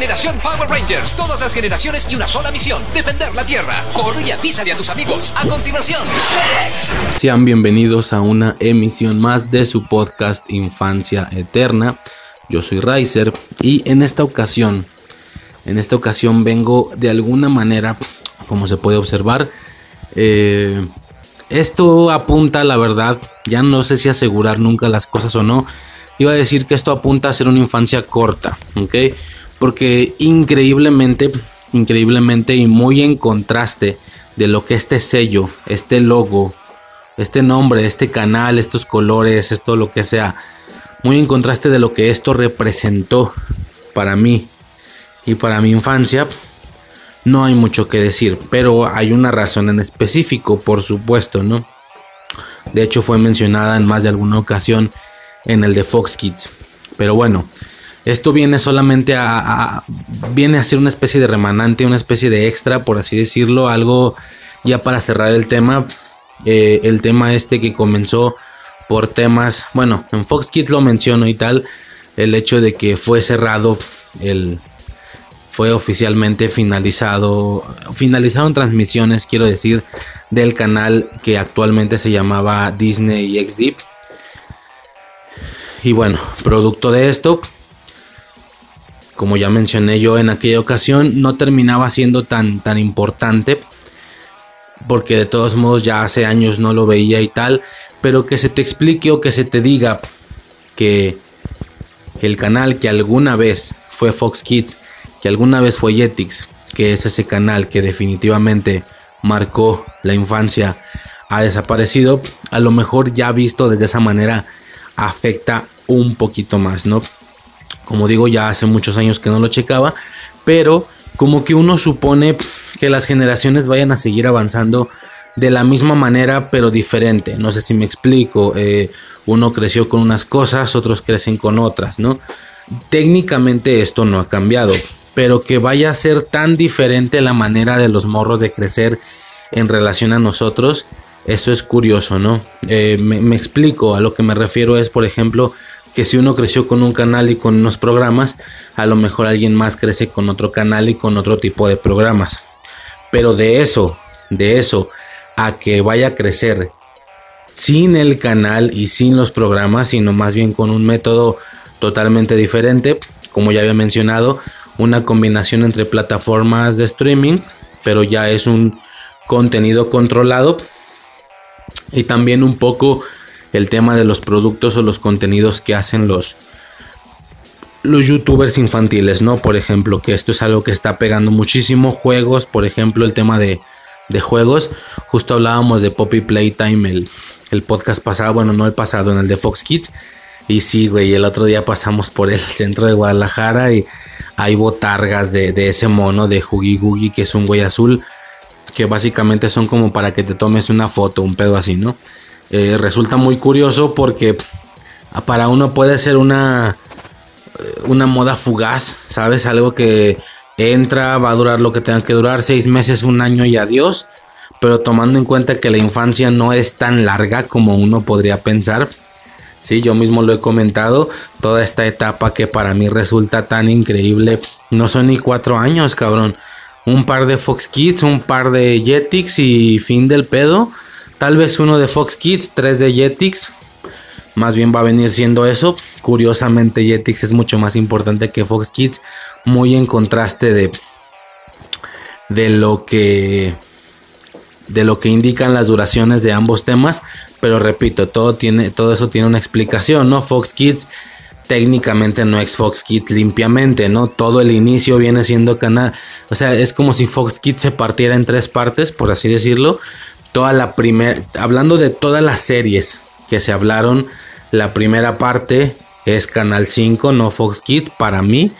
Generación Power Rangers, todas las generaciones y una sola misión, defender la Tierra. Corre y avísale a tus amigos. A continuación. Sean bienvenidos a una emisión más de su podcast Infancia Eterna. Yo soy Riser y en esta ocasión, en esta ocasión vengo de alguna manera, como se puede observar, eh, esto apunta, la verdad, ya no sé si asegurar nunca las cosas o no. Iba a decir que esto apunta a ser una infancia corta, ¿ok? Porque increíblemente, increíblemente y muy en contraste de lo que este sello, este logo, este nombre, este canal, estos colores, esto lo que sea, muy en contraste de lo que esto representó para mí y para mi infancia, no hay mucho que decir, pero hay una razón en específico, por supuesto, ¿no? De hecho fue mencionada en más de alguna ocasión en el de Fox Kids. Pero bueno, esto viene solamente a, viene a ser una especie de remanente, una especie de extra, por así decirlo, algo ya para cerrar el tema. Eh, el tema este que comenzó por temas, bueno, en Fox Kids lo menciono y tal, el hecho de que fue cerrado el fue oficialmente finalizado finalizaron transmisiones, quiero decir, del canal que actualmente se llamaba Disney XD. Y bueno, producto de esto, como ya mencioné yo en aquella ocasión, no terminaba siendo tan, tan importante. Porque de todos modos ya hace años no lo veía y tal. Pero que se te explique o que se te diga que el canal que alguna vez fue Fox Kids, que alguna vez fue Jetix, que es ese canal que definitivamente marcó la infancia, ha desaparecido. A lo mejor ya visto desde esa manera afecta un poquito más, ¿no? Como digo, ya hace muchos años que no lo checaba, pero como que uno supone que las generaciones vayan a seguir avanzando de la misma manera, pero diferente. No sé si me explico. eh, uno creció con unas cosas, otros crecen con otras, ¿no? Técnicamente esto no ha cambiado, pero que vaya a ser tan diferente la manera de los morros de crecer en relación a nosotros, eso es curioso, ¿no? Eh, me, me explico, a lo que me refiero es, por ejemplo, que si uno creció con un canal y con unos programas, a lo mejor alguien más crece con otro canal y con otro tipo de programas. Pero de eso, de eso, a que vaya a crecer sin el canal y sin los programas, sino más bien con un método totalmente diferente, como ya había mencionado, una combinación entre plataformas de streaming, pero ya es un contenido controlado y también un poco el tema de los productos o los contenidos que hacen los los youtubers infantiles, ¿no? Por ejemplo, que esto es algo que está pegando muchísimo juegos, por ejemplo, el tema de, de juegos, justo hablábamos de Poppy Playtime el, el podcast pasado, bueno, no el pasado, en el de Fox Kids, y sí, güey, el otro día pasamos por el centro de Guadalajara y hay botargas de, de ese mono de Huggy Googie, que es un güey azul, que básicamente son como para que te tomes una foto, un pedo así, ¿no? Eh, resulta muy curioso porque para uno puede ser una, una moda fugaz, ¿sabes? Algo que entra, va a durar lo que tenga que durar, seis meses, un año y adiós. Pero tomando en cuenta que la infancia no es tan larga como uno podría pensar, Sí, yo mismo lo he comentado. Toda esta etapa que para mí resulta tan increíble. No son ni cuatro años, cabrón. Un par de Fox Kids, un par de Jetix y fin del pedo. Tal vez uno de Fox Kids, tres de Jetix. Más bien va a venir siendo eso. Curiosamente, Jetix es mucho más importante que Fox Kids. Muy en contraste de, de lo que de lo que indican las duraciones de ambos temas, pero repito, todo tiene todo eso tiene una explicación, ¿no? Fox Kids técnicamente no es Fox Kids limpiamente, ¿no? Todo el inicio viene siendo canal, o sea, es como si Fox Kids se partiera en tres partes, por así decirlo. Toda la primera, hablando de todas las series que se hablaron, la primera parte es Canal 5, no Fox Kids para mí.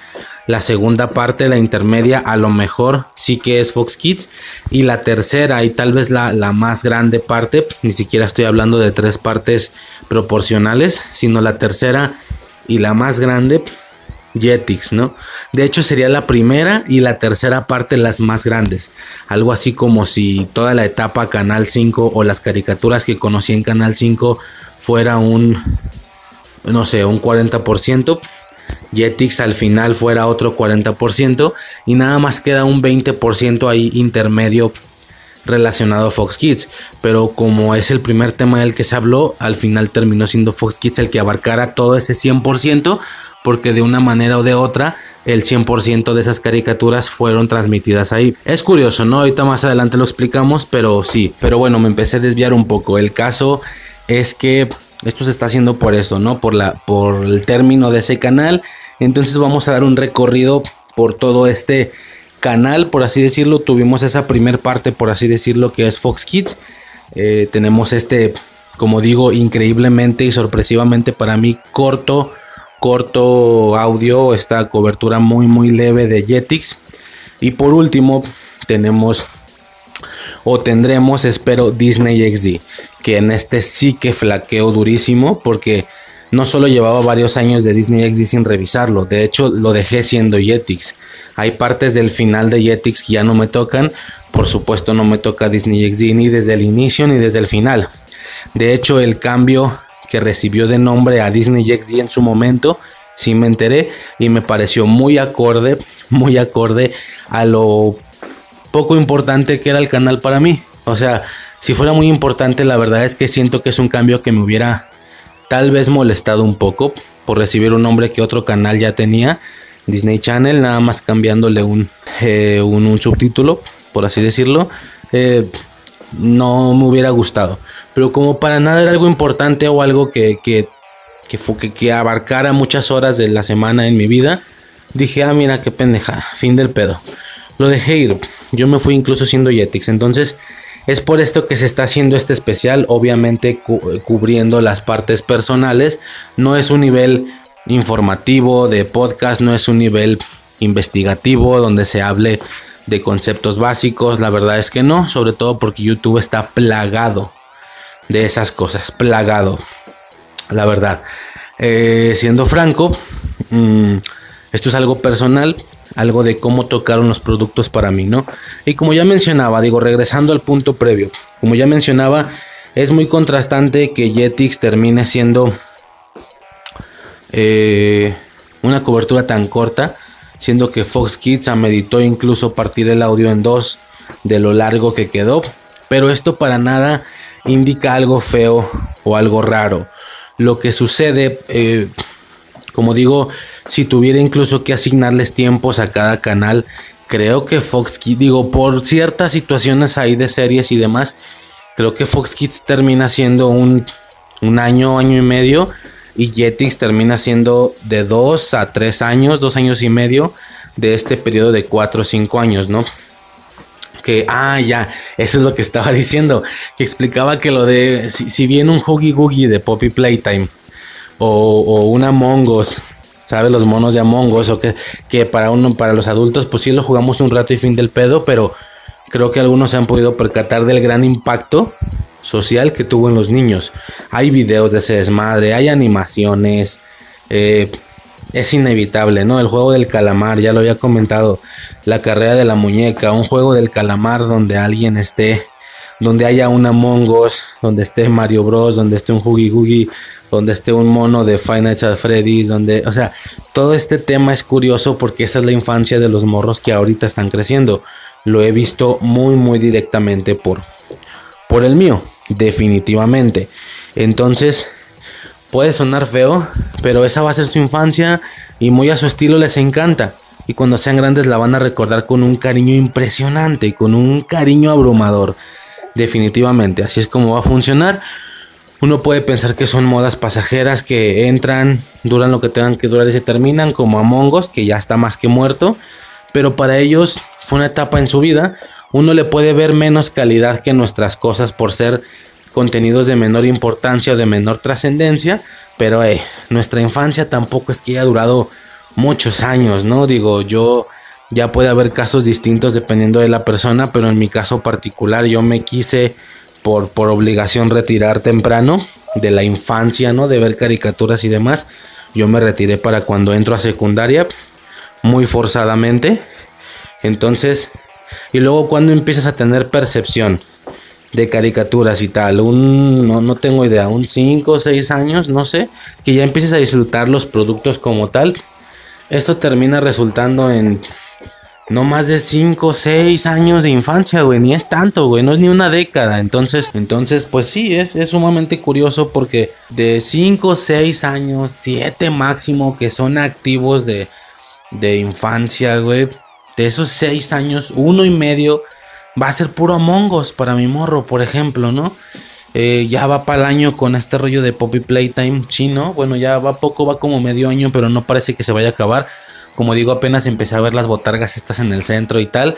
La segunda parte, la intermedia, a lo mejor sí que es Fox Kids. Y la tercera, y tal vez la, la, más grande parte, ni siquiera estoy hablando de tres partes proporcionales, sino la tercera y la más grande, Jetix, ¿no? De hecho sería la primera y la tercera parte las más grandes. Algo así como si toda la etapa Canal 5 o las caricaturas que conocí en Canal 5 fuera un, no sé, un 40%. Jetix al final fuera otro 40% y nada más queda un 20% ahí intermedio relacionado a Fox Kids. Pero como es el primer tema del que se habló, al final terminó siendo Fox Kids el que abarcara todo ese 100%, porque de una manera o de otra el 100% de esas caricaturas fueron transmitidas ahí. Es curioso, ¿no? Ahorita más adelante lo explicamos, pero sí. Pero bueno, me empecé a desviar un poco. El caso es que esto se está haciendo por eso, ¿no? Por, la, por el término de ese canal. Entonces vamos a dar un recorrido por todo este canal, por así decirlo. Tuvimos esa primer parte, por así decirlo, que es Fox Kids. Eh, tenemos este, como digo, increíblemente y sorpresivamente para mí corto, corto audio, esta cobertura muy, muy leve de Jetix. Y por último, tenemos o tendremos, espero, Disney XD, que en este sí que flaqueó durísimo porque no solo llevaba varios años de Disney XD sin revisarlo, de hecho lo dejé siendo Jetix. Hay partes del final de Jetix que ya no me tocan, por supuesto no me toca Disney XD ni desde el inicio ni desde el final. De hecho el cambio que recibió de nombre a Disney XD en su momento, sí me enteré y me pareció muy acorde, muy acorde a lo poco importante que era el canal para mí. O sea, si fuera muy importante, la verdad es que siento que es un cambio que me hubiera tal vez molestado un poco por recibir un nombre que otro canal ya tenía. Disney Channel, nada más cambiándole un, eh, un, subtítulo, por así decirlo. Eh, no me hubiera gustado. Pero como para nada era algo importante o algo que, que, que, abarcara muchas horas de la semana en mi vida, dije, ah, mira qué pendeja, fin del pedo. Lo dejé ir. Yo me fui incluso siendo Jetix. Entonces, es por esto que se está haciendo este especial, obviamente cubriendo las partes personales. No es un nivel informativo de podcast, no es un nivel investigativo donde se hable de conceptos básicos. La verdad es que no, sobre todo porque YouTube está plagado de esas cosas, plagado. La verdad. Eh, siendo franco, mmm, esto es algo personal algo de cómo tocaron los productos para mí, ¿no? Y como ya mencionaba, digo, regresando al punto previo, como ya mencionaba, es muy contrastante que Jetix termine siendo eh, una cobertura tan corta, siendo que Fox Kids meditó incluso partir el audio en dos de lo largo que quedó, pero esto para nada indica algo feo o algo raro. Lo que sucede, eh, como digo, si tuviera incluso que asignarles tiempos a cada canal, creo que Fox Kids, digo, por ciertas situaciones ahí de series y demás, creo que Fox Kids termina siendo un, un año, año y medio, y Jetix termina siendo de dos a tres años, dos años y medio de este periodo de cuatro o cinco años, ¿no? Que, ah, ya, eso es lo que estaba diciendo, que explicaba que lo de, si, si bien un Huggy Googie de Poppy Playtime, o, o una Mongos ¿sabes? Los monos de Among Us, o que, que para uno, para los adultos, pues sí lo jugamos un rato y fin del pedo, pero creo que algunos se han podido percatar del gran impacto social que tuvo en los niños. Hay videos de ese desmadre, hay animaciones, eh, es inevitable, ¿no? El juego del calamar, ya lo había comentado, la carrera de la muñeca, un juego del calamar donde alguien esté, donde haya un Among Us, donde esté Mario Bros, donde esté un Huggy Googie, donde esté un mono de Nights at Freddy's, donde, o sea, todo este tema es curioso porque esa es la infancia de los morros que ahorita están creciendo. Lo he visto muy, muy directamente por, por el mío, definitivamente. Entonces, puede sonar feo, pero esa va a ser su infancia y muy a su estilo les encanta. Y cuando sean grandes la van a recordar con un cariño impresionante, con un cariño abrumador. Definitivamente, así es como va a funcionar. Uno puede pensar que son modas pasajeras que entran, duran lo que tengan que durar y se terminan, como Among Us, que ya está más que muerto. Pero para ellos fue una etapa en su vida. Uno le puede ver menos calidad que nuestras cosas por ser contenidos de menor importancia o de menor trascendencia. Pero eh, nuestra infancia tampoco es que haya durado muchos años, ¿no? Digo, yo ya puede haber casos distintos dependiendo de la persona, pero en mi caso particular yo me quise por, por obligación retirar temprano de la infancia, ¿no? De ver caricaturas y demás. Yo me retiré para cuando entro a secundaria, muy forzadamente. Entonces, y luego cuando empiezas a tener percepción de caricaturas y tal, un, no, no tengo idea, un 5 o 6 años, no sé, que ya empieces a disfrutar los productos como tal. Esto termina resultando en no más de 5 o 6 años de infancia, güey. Ni es tanto, güey. No es ni una década. Entonces, entonces pues sí, es, es sumamente curioso porque de 5, 6 años, 7 máximo que son activos de, de infancia, güey. De esos 6 años, uno y medio va a ser puro Among para mi morro, por ejemplo, ¿no? Eh, ya va para el año con este rollo de Poppy Playtime chino. Bueno, ya va poco, va como medio año, pero no parece que se vaya a acabar. Como digo, apenas empecé a ver las botargas estas en el centro y tal.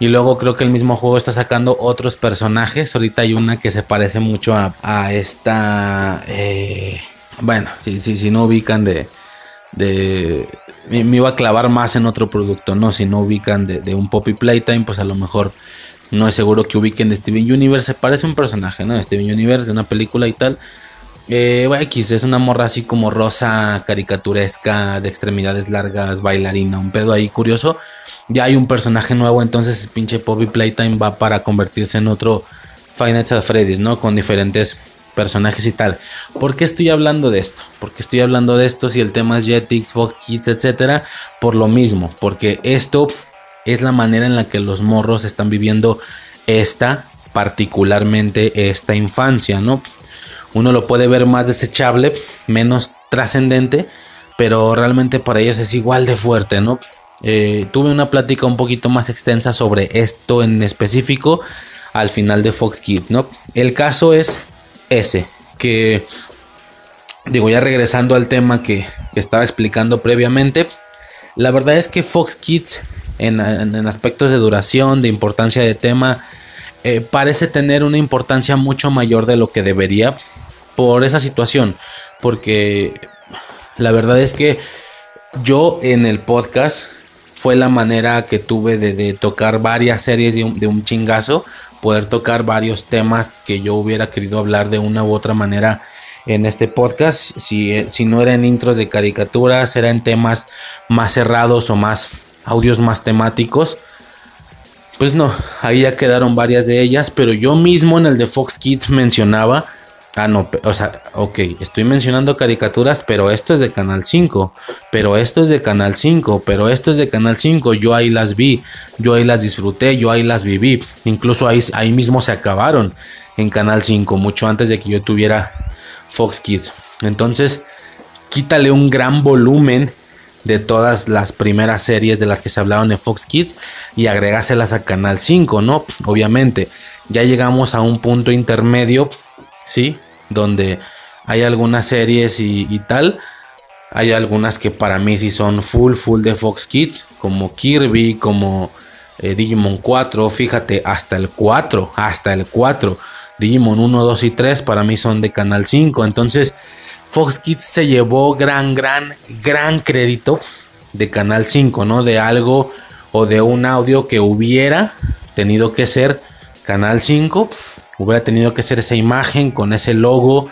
Y luego creo que el mismo juego está sacando otros personajes. Ahorita hay una que se parece mucho a, esta... Eh, bueno, si no ubican de... de me, iba a clavar más en otro producto, ¿no? Si no ubican de, de un Poppy Playtime, pues a lo mejor no es seguro que ubiquen de Steven Universe. Se parece un personaje, ¿no? De Steven Universe, de una película y tal. Eh, X es una morra así como rosa, caricaturesca, de extremidades largas, bailarina, un pedo ahí curioso. Ya hay un personaje nuevo, entonces pinche Poppy Playtime va para convertirse en otro Five Nights Freddy's, ¿no? Con diferentes personajes y tal. ¿Por qué estoy hablando de esto? Porque estoy hablando de esto si el tema es Jetix, Fox Kids, etcétera, por lo mismo, porque esto es la manera en la que los morros están viviendo esta, particularmente esta infancia, ¿no? uno lo puede ver más desechable, menos trascendente, pero realmente para ellos es igual de fuerte, ¿no? Eh, tuve una plática un poquito más extensa sobre esto en específico al final de Fox Kids, ¿no? El caso es ese, que digo, ya regresando al tema que, estaba explicando previamente, la verdad es que Fox Kids en, aspectos de duración, de importancia de tema, eh, parece tener una importancia mucho mayor de lo que debería por esa situación. Porque la verdad es que yo en el podcast fue la manera que tuve de, tocar varias series de un, chingazo, poder tocar varios temas que yo hubiera querido hablar de una u otra manera en este podcast. Si, si no era en intros de caricaturas, era en temas más cerrados o más audios más temáticos. Pues no, ahí ya quedaron varias de ellas, pero yo mismo en el de Fox Kids mencionaba Ah, no, o sea, ok, estoy mencionando caricaturas, pero esto es de Canal 5, pero esto es de Canal 5, pero esto es de Canal 5, yo ahí las vi, yo ahí las disfruté, yo ahí las viví, incluso ahí, ahí mismo se acabaron en Canal 5, mucho antes de que yo tuviera Fox Kids. Entonces, quítale un gran volumen de todas las primeras series de las que se hablaron en Fox Kids y agregáselas a Canal 5, ¿no? Obviamente, ya llegamos a un punto intermedio, ¿sí? donde hay algunas series y, tal. Hay algunas que para mí sí son full, full de Fox Kids, como Kirby, como eh, Digimon 4, fíjate, hasta el 4, hasta el 4. Digimon 1, 2 y 3 para mí son de Canal 5. Entonces, Fox Kids se llevó gran, gran, gran crédito de Canal 5, ¿no? De algo o de un audio que hubiera tenido que ser Canal 5 Hubiera tenido que ser esa imagen con ese logo.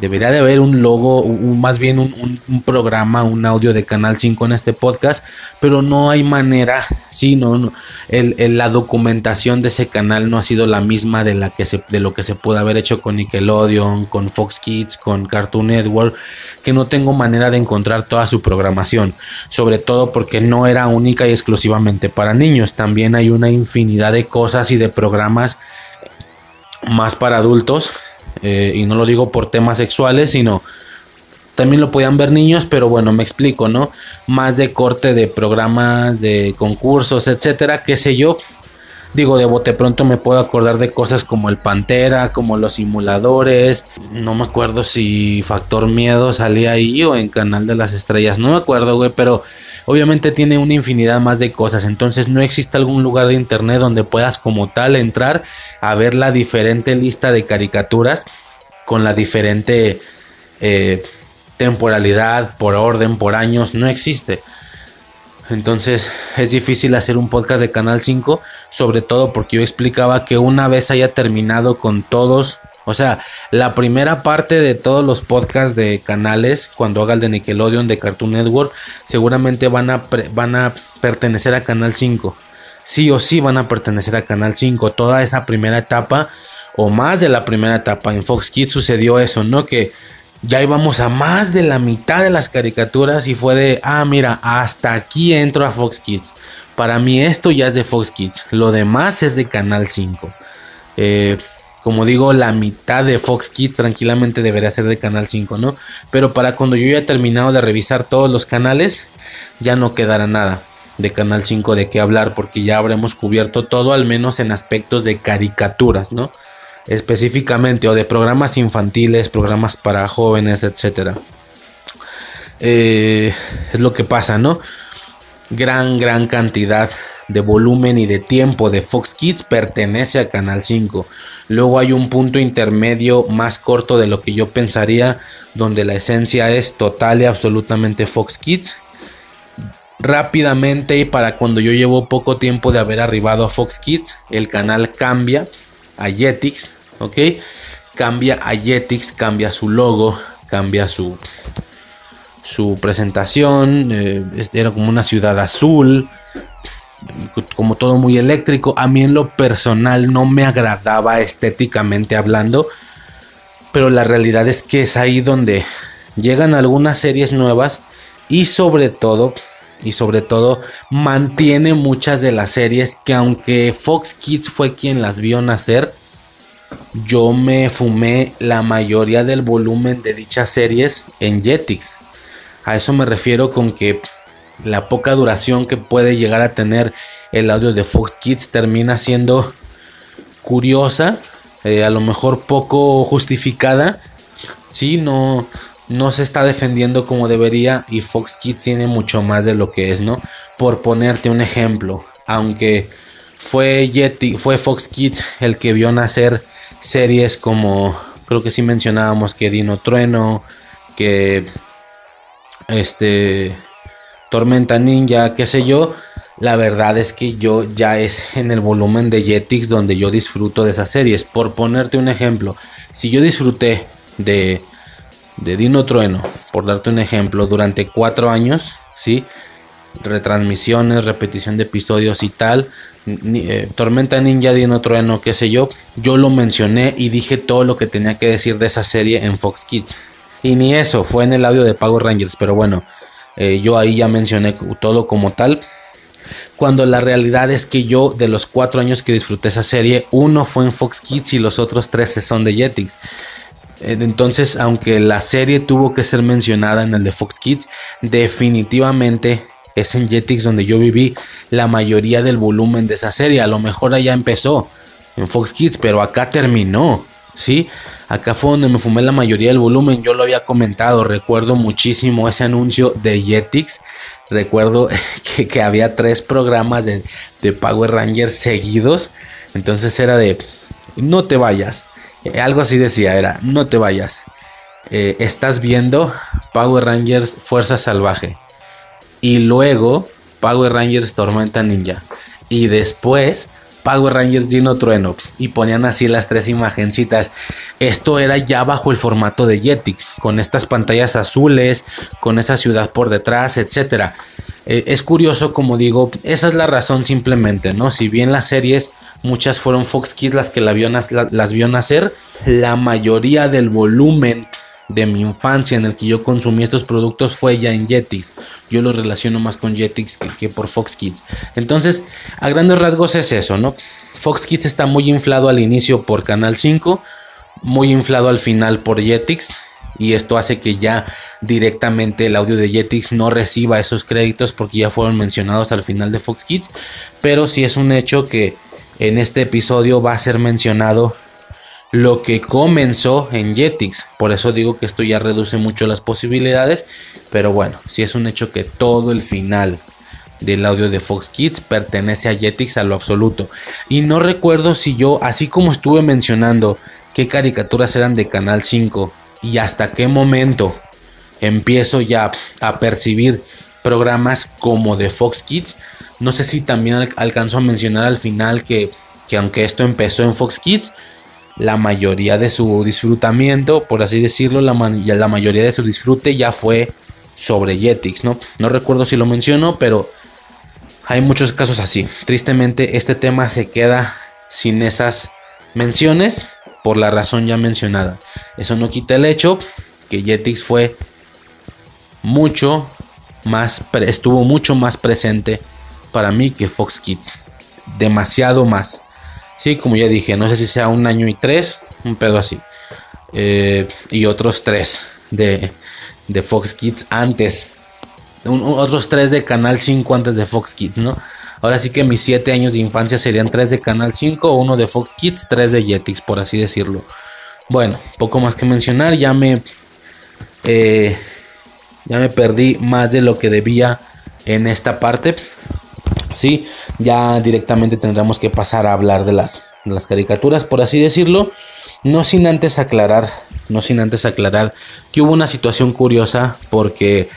Debería de haber un logo, un, más bien un, programa, un audio de Canal 5 en este podcast, pero no hay manera, sí, no, la documentación de ese canal no ha sido la misma de, la que de lo que se pudo haber hecho con Nickelodeon, con Fox Kids, con Cartoon Network, que no tengo manera de encontrar toda su programación, sobre todo porque no era única y exclusivamente para niños, también hay una infinidad de cosas y de programas más para adultos eh, y no lo digo por temas sexuales, sino también lo podían ver niños, pero bueno, me explico, ¿no? Más de corte de programas, de concursos, etcétera, qué sé yo. Digo, de bote pronto me puedo acordar de cosas como el Pantera, como los simuladores. No me acuerdo si Factor Miedo salía ahí o en Canal de las Estrellas. No me acuerdo, güey, pero obviamente tiene una infinidad más de cosas. Entonces no existe algún lugar de internet donde puedas como tal entrar a ver la diferente lista de caricaturas con la diferente eh, temporalidad, por orden, por años. No existe. Entonces es difícil hacer un podcast de Canal 5, sobre todo porque yo explicaba que una vez haya terminado con todos, o sea, la primera parte de todos los podcasts de canales, cuando haga el de Nickelodeon, de Cartoon Network, seguramente van a, van a pertenecer a Canal 5. Sí o sí van a pertenecer a Canal 5. Toda esa primera etapa, o más de la primera etapa, en Fox Kids sucedió eso, ¿no? Que ya íbamos a más de la mitad de las caricaturas y fue de, ah, mira, hasta aquí entro a Fox Kids. Para mí esto ya es de Fox Kids, lo demás es de Canal 5. Eh, como digo, la mitad de Fox Kids tranquilamente debería ser de Canal 5, ¿no? Pero para cuando yo ya he terminado de revisar todos los canales, ya no quedará nada de Canal 5 de qué hablar, porque ya habremos cubierto todo, al menos en aspectos de caricaturas, ¿no? específicamente o de programas infantiles, programas para jóvenes, etcétera. Eh, es lo que pasa, ¿no? Gran, gran cantidad de volumen y de tiempo de Fox Kids pertenece a Canal 5. Luego hay un punto intermedio más corto de lo que yo pensaría, donde la esencia es total y absolutamente Fox Kids. Rápidamente y para cuando yo llevo poco tiempo de haber arribado a Fox Kids, el canal cambia a Jetix ¿ok? Cambia a Jetix, cambia su logo, cambia su, su presentación, eh, era como una ciudad azul, como todo muy eléctrico. A mí en lo personal no me agradaba estéticamente hablando, pero la realidad es que es ahí donde llegan algunas series nuevas y sobre todo y sobre todo mantiene muchas de las series que aunque Fox Kids fue quien las vio nacer, yo me fumé la mayoría del volumen de dichas series en Jetix. A eso me refiero con que la poca duración que puede llegar a tener el audio de Fox Kids termina siendo curiosa, eh, a lo mejor poco justificada. Sí, no, no se está defendiendo como debería y Fox Kids tiene mucho más de lo que es, ¿no? Por ponerte un ejemplo, aunque fue Jetix, fue Fox Kids el que vio nacer series como creo que sí mencionábamos que Dino Trueno, que este Tormenta Ninja, qué sé yo. La verdad es que yo ya es en el volumen de Jetix donde yo disfruto de esas series. Por ponerte un ejemplo, si yo disfruté de, de Dino Trueno, por darte un ejemplo, durante cuatro años, ¿sí? retransmisiones, repetición de episodios y tal. Eh, Tormenta Ninja, Dino Trueno, qué sé yo. Yo lo mencioné y dije todo lo que tenía que decir de esa serie en Fox Kids. Y ni eso, fue en el audio de Power Rangers, pero bueno, eh, yo ahí ya mencioné todo como tal. Cuando la realidad es que yo, de los cuatro años que disfruté esa serie, uno fue en Fox Kids y los otros tres son de Jetix. Entonces, aunque la serie tuvo que ser mencionada en el de Fox Kids, definitivamente es en Jetix donde yo viví la mayoría del volumen de esa serie. A lo mejor allá empezó en Fox Kids, pero acá terminó. ¿sí? Acá fue donde me fumé la mayoría del volumen. Yo lo había comentado. Recuerdo muchísimo ese anuncio de Jetix. Recuerdo que, había tres programas de, Power Rangers seguidos. Entonces era de, no te vayas. Eh, algo así decía, era, no te vayas. Eh, estás viendo Power Rangers Fuerza Salvaje y luego Power Rangers Tormenta Ninja y después Power Rangers Dino Trueno y ponían así las tres imagencitas. Esto era ya bajo el formato de Jetix, con estas pantallas azules, con esa ciudad por detrás, etcétera. Eh, es curioso, como digo, esa es la razón simplemente, ¿no? Si bien las series, muchas fueron Fox Kids las que la las vio nacer, la mayoría del volumen de mi infancia en el que yo consumí estos productos fue ya en Jetix. Yo los relaciono más con Jetix que, por Fox Kids. Entonces, a grandes rasgos es eso, ¿no? Fox Kids está muy inflado al inicio por Canal 5, muy inflado al final por Jetix. Y esto hace que ya directamente el audio de Jetix no reciba esos créditos porque ya fueron mencionados al final de Fox Kids. Pero sí es un hecho que en este episodio va a ser mencionado lo que comenzó en Jetix. Por eso digo que esto ya reduce mucho las posibilidades. Pero bueno, si es un hecho que todo el final del audio de Fox Kids pertenece a Jetix a lo absoluto. Y no recuerdo si yo, así como estuve mencionando qué caricaturas eran de Canal 5 y hasta qué momento empiezo ya a percibir programas como de Fox Kids. No sé si también alcanzo a mencionar al final que, que aunque esto empezó en Fox Kids, la mayoría de su disfrutamiento, por así decirlo, la, mayoría de su disfrute ya fue sobre Jetix, ¿no? No recuerdo si lo menciono, pero hay muchos casos así. Tristemente este tema se queda sin esas menciones por la razón ya mencionada. Eso no quita el hecho que Jetix fue mucho más, estuvo mucho más presente para mí que Fox Kids. Demasiado más. Sí, como ya dije, no sé si sea un año y tres, un pedo así. Eh, y otros tres de, de Fox Kids antes. otros tres de Canal 5 antes de Fox Kids, ¿no? Ahora sí que mis siete años de infancia serían tres de Canal 5, uno de Fox Kids, tres de Jetix, por así decirlo. Bueno, poco más que mencionar, ya me... Eh, ya me perdí más de lo que debía en esta parte. Sí, ya directamente tendremos que pasar a hablar de las, las caricaturas, por así decirlo. No sin antes aclarar, no sin antes aclarar que hubo una situación curiosa porque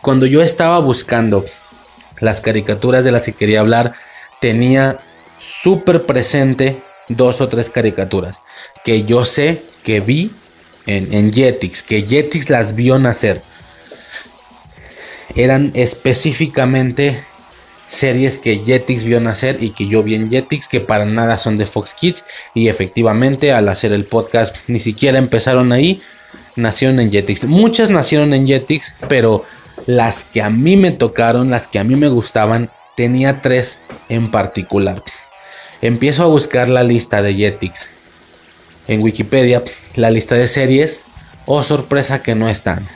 cuando yo estaba buscando las caricaturas de las que quería hablar, tenía súper presente dos o tres caricaturas que yo sé que vi en, en Jetix, que Jetix las vio nacer. Eran específicamente series que Jetix vio nacer y que yo vi en Jetix, que para nada son de Fox Kids. Y efectivamente, al hacer el podcast, ni siquiera empezaron ahí, nacieron en Jetix. Muchas nacieron en Jetix, pero las que a mí me tocaron, las que a mí me gustaban, tenía tres en particular. Empiezo a buscar la lista de Jetix en Wikipedia, la lista de series. Oh, sorpresa que no están.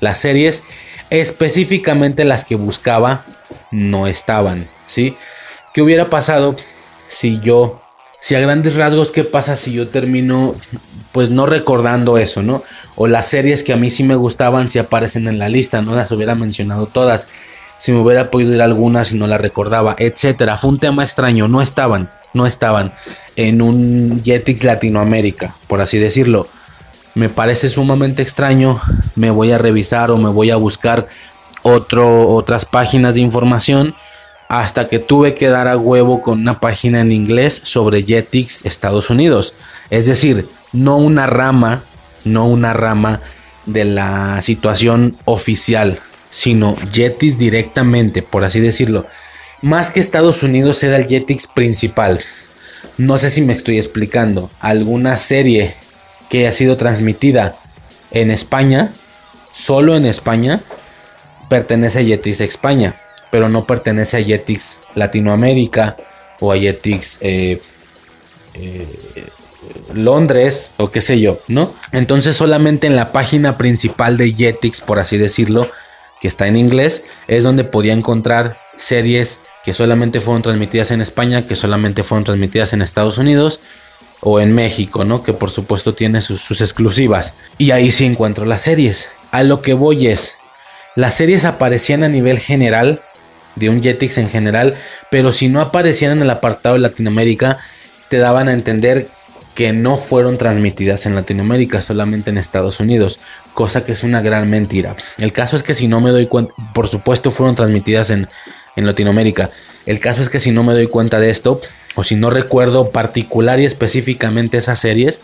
Las series, específicamente las que buscaba, no estaban, ¿sí? ¿Qué hubiera pasado si yo, si a grandes rasgos, qué pasa si yo termino, pues no recordando eso, ¿no? O las series que a mí sí me gustaban, si aparecen en la lista, no las hubiera mencionado todas, si me hubiera podido ir algunas y no las recordaba, etcétera. Fue un tema extraño, no estaban, no estaban en un Jetix Latinoamérica, por así decirlo. Me parece sumamente extraño, me voy a revisar o me voy a buscar otras páginas de información hasta que tuve que dar a huevo con una página en inglés sobre Jetix Estados Unidos. Es decir, no una rama, no una rama de la situación oficial, sino Jetix directamente, por así decirlo. Más que Estados Unidos era el Jetix principal. No sé si me estoy explicando. Alguna serie que ha sido transmitida en España, solo en España, pertenece a Jetix España, pero no pertenece a Jetix Latinoamérica o a Jetix eh, eh, Londres o qué sé yo, ¿no? Entonces solamente en la página principal de Jetix, por así decirlo, que está en inglés, es donde podía encontrar series que solamente fueron transmitidas en España, que solamente fueron transmitidas en Estados Unidos o en México, ¿no? Que por supuesto tiene sus, sus exclusivas. Y ahí sí encuentro las series. A lo que voy es, las series aparecían a nivel general, de un Jetix en general, pero si no aparecían en el apartado de Latinoamérica, te daban a entender que no fueron transmitidas en Latinoamérica, solamente en Estados Unidos, cosa que es una gran mentira. El caso es que si no me doy cuenta, por supuesto fueron transmitidas en, en Latinoamérica, el caso es que si no me doy cuenta de esto, o si no recuerdo particular y específicamente esas series,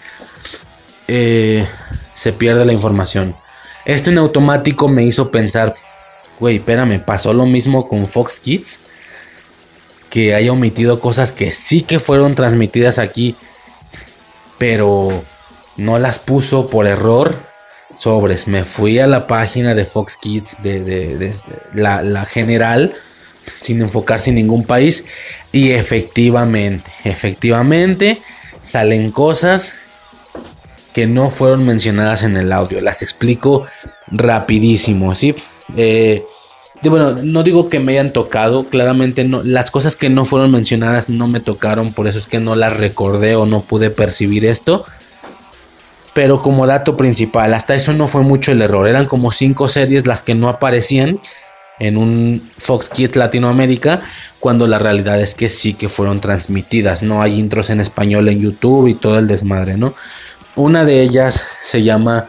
eh, se pierde la información. Esto en automático me hizo pensar, güey, espérame, pasó lo mismo con Fox Kids, que haya omitido cosas que sí que fueron transmitidas aquí, pero no las puso por error. Sobres, me fui a la página de Fox Kids, de, la, la general, sin enfocarse en ningún país. Y efectivamente, efectivamente, salen cosas que no fueron mencionadas en el audio. Las explico rapidísimo, ¿sí? Eh, bueno, no digo que me hayan tocado, claramente no, las cosas que no fueron mencionadas no me tocaron, por eso es que no las recordé o no pude percibir esto. Pero como dato principal, hasta eso no fue mucho el error, eran como cinco series las que no aparecían en un Fox Kids Latinoamérica, cuando la realidad es que sí que fueron transmitidas, no hay intros en español en YouTube y todo el desmadre, ¿no? Una de ellas se llama,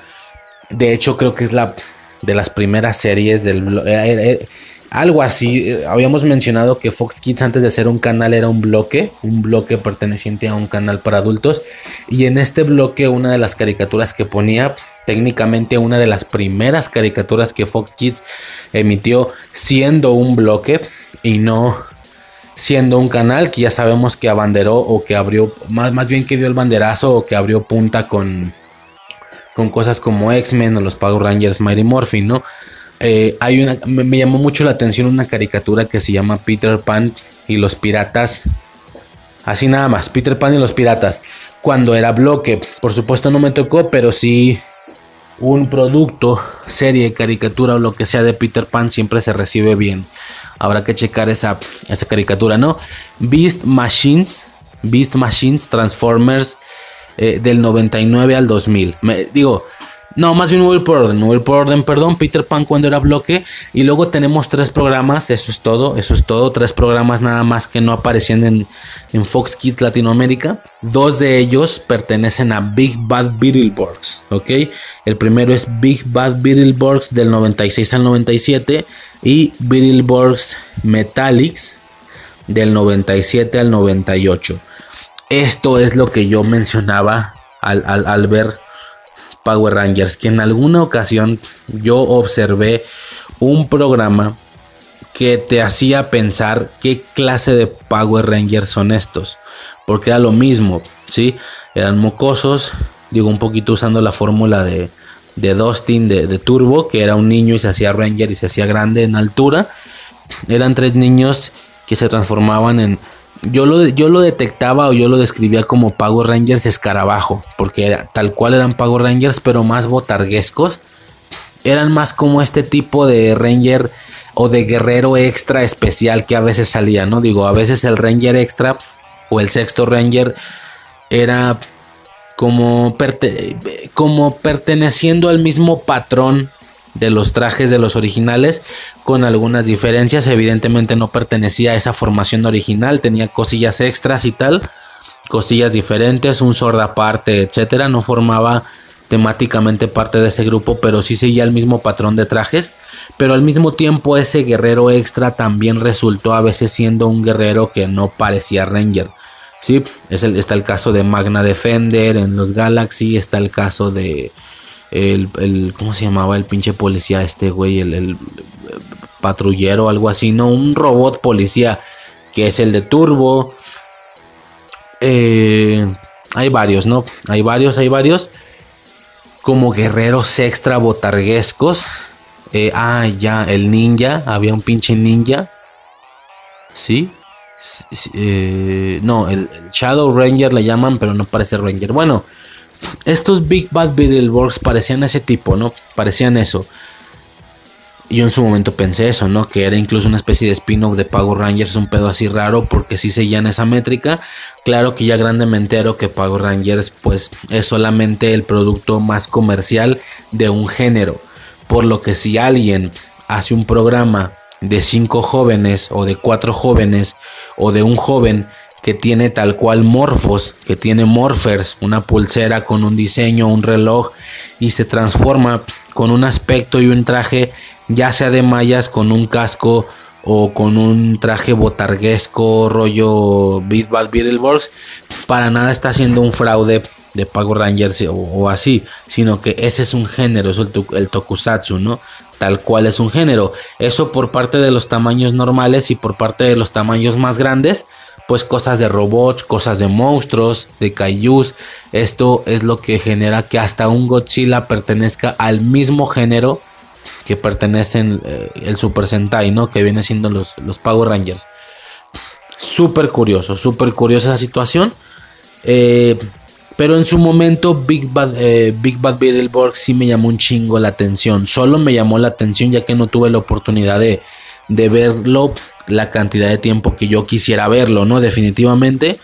de hecho creo que es la de las primeras series del... Eh, eh, eh, algo así, habíamos mencionado que Fox Kids antes de ser un canal era un bloque, un bloque perteneciente a un canal para adultos. Y en este bloque una de las caricaturas que ponía, técnicamente una de las primeras caricaturas que Fox Kids emitió siendo un bloque y no siendo un canal que ya sabemos que abanderó o que abrió, más, más bien que dio el banderazo o que abrió punta con, con cosas como X-Men o los Power Rangers Mighty Morphin, ¿no? Eh, hay una, me, llamó mucho la atención una caricatura que se llama Peter Pan y los piratas. Así nada más, Peter Pan y los piratas. Cuando era bloque, por supuesto no me tocó, pero sí un producto, serie, caricatura o lo que sea de Peter Pan siempre se recibe bien. Habrá que checar esa, esa caricatura, ¿no? Beast Machines, Beast Machines, Transformers eh, del 99 al 2000. Me, digo, no, más bien voy por orden, voy por orden, perdón, Peter Pan cuando era bloque. Y luego tenemos tres programas, eso es todo, eso es todo, tres programas nada más que no aparecían en, en Fox Kids Latinoamérica. Dos de ellos pertenecen a Big Bad Beetleborgs, ¿ok? El primero es Big Bad Beetleborgs del 96 al 97 y Beetleborgs Metallics del 97 al 98. Esto es lo que yo mencionaba al, ver Power Rangers, que en alguna ocasión yo observé un programa que te hacía pensar qué clase de Power Rangers son estos. Porque era lo mismo, ¿sí? Eran mocosos, digo un poquito usando la fórmula de, de Dustin de, Turbo, que era un niño y se hacía Ranger y se hacía grande en altura. Eran tres niños que se transformaban en... Yo lo, yo lo detectaba o yo lo describía como Power Rangers escarabajo, porque era, tal cual eran Power Rangers, pero más botarguescos. Eran más como este tipo de Ranger o de guerrero extra especial que a veces salía, ¿no? Digo, a veces el Ranger extra o el sexto Ranger era como, como perteneciendo al mismo patrón de los trajes de los originales con algunas diferencias. Evidentemente no pertenecía a esa formación original tenía cosillas extras y tal cosillas diferentes un sorda aparte etcétera. No formaba temáticamente parte de ese grupo pero sí seguía el mismo patrón de trajes. Pero al mismo tiempo ese guerrero extra también resultó a veces siendo un guerrero que no parecía ranger Sí, está el caso de Magna Defender en los Galaxy, está el caso de el, ¿cómo se llamaba el pinche policía este güey? El, el patrullero, algo así, no, un robot policía que es el de Turbo. Eh, hay varios, ¿no? Hay varios, hay varios. Como guerreros extra botarguescos. Eh, ah, ya, el ninja. Había un pinche ninja. ¿Sí? Eh, no, el, Shadow Ranger le llaman, pero no parece Ranger. Bueno, estos Big Bad Beetleborgs parecían ese tipo, ¿no? Parecían eso. Yo en su momento pensé eso, ¿no? Que era incluso una especie de spin-off de Power Rangers, un pedo así raro, porque si seguían esa métrica. Claro que ya grande me entero que Power Rangers, pues, es solamente el producto más comercial de un género. Por lo que si alguien hace un programa de cinco jóvenes o de cuatro jóvenes o de un joven que tiene tal cual morfos, que tiene morphers, una pulsera con un diseño, un reloj y se transforma con un aspecto y un traje ya sea de mallas con un casco o con un traje botarguesco rollo Beat Bad Beetleborgs, para nada está haciendo un fraude de Power Rangers o, así, sino que ese es un género, es el, el, tokusatsu, ¿no? Tal cual es un género. Eso por parte de los tamaños normales y por parte de los tamaños más grandes, pues cosas de robots, cosas de monstruos, de kaijus. Esto es lo que genera que hasta un Godzilla pertenezca al mismo género que pertenecen eh, el Super Sentai, ¿no? Que viene siendo los, los Power Rangers. Súper curioso, súper curiosa esa situación. Eh, pero en su momento Big Bad, eh, Big Bad Beetleborg sí me llamó un chingo la atención. Solo me llamó la atención ya que no tuve la oportunidad de, de verlo la cantidad de tiempo que yo quisiera verlo, ¿no? Definitivamente.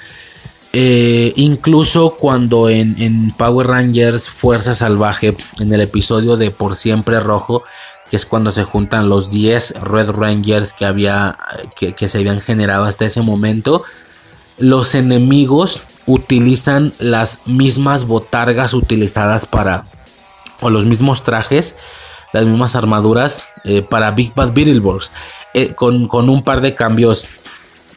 Eh, incluso cuando en, Power Rangers Fuerza Salvaje, en el episodio de Por Siempre Rojo, que es cuando se juntan los 10 Red Rangers que, había, que, que se habían generado hasta ese momento, los enemigos utilizan las mismas botargas utilizadas para, o los mismos trajes, las mismas armaduras eh, para Big Bad Beetleborgs, eh, con, con, un par de cambios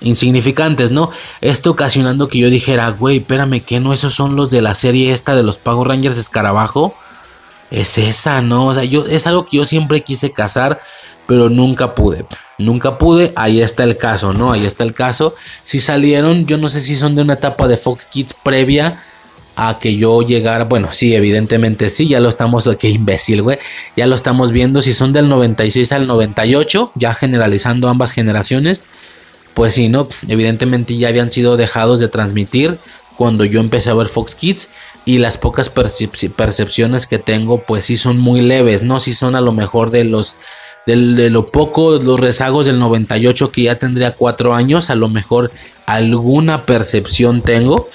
insignificantes, ¿no? Esto ocasionando que yo dijera, güey, espérame, que no esos son los de la serie esta de los Power Rangers Escarabajo? Es esa, ¿no? O sea, yo, es algo que yo siempre quise cazar, pero nunca pude. Nunca pude, ahí está el caso, ¿no? Ahí está el caso. Si salieron, yo no sé si son de una etapa de Fox Kids previa a que yo llegara. Bueno, sí, evidentemente sí, ya lo estamos. Qué imbécil, güey. Ya lo estamos viendo. Si son del 96 al 98, ya generalizando ambas generaciones, pues sí, ¿no? Evidentemente ya habían sido dejados de transmitir cuando yo empecé a ver Fox Kids. Y las pocas percepciones que tengo, pues sí son muy leves, ¿no? Si son a lo mejor de los de lo poco, los rezagos del 98 que ya tendría cuatro años, a lo mejor alguna percepción tengo,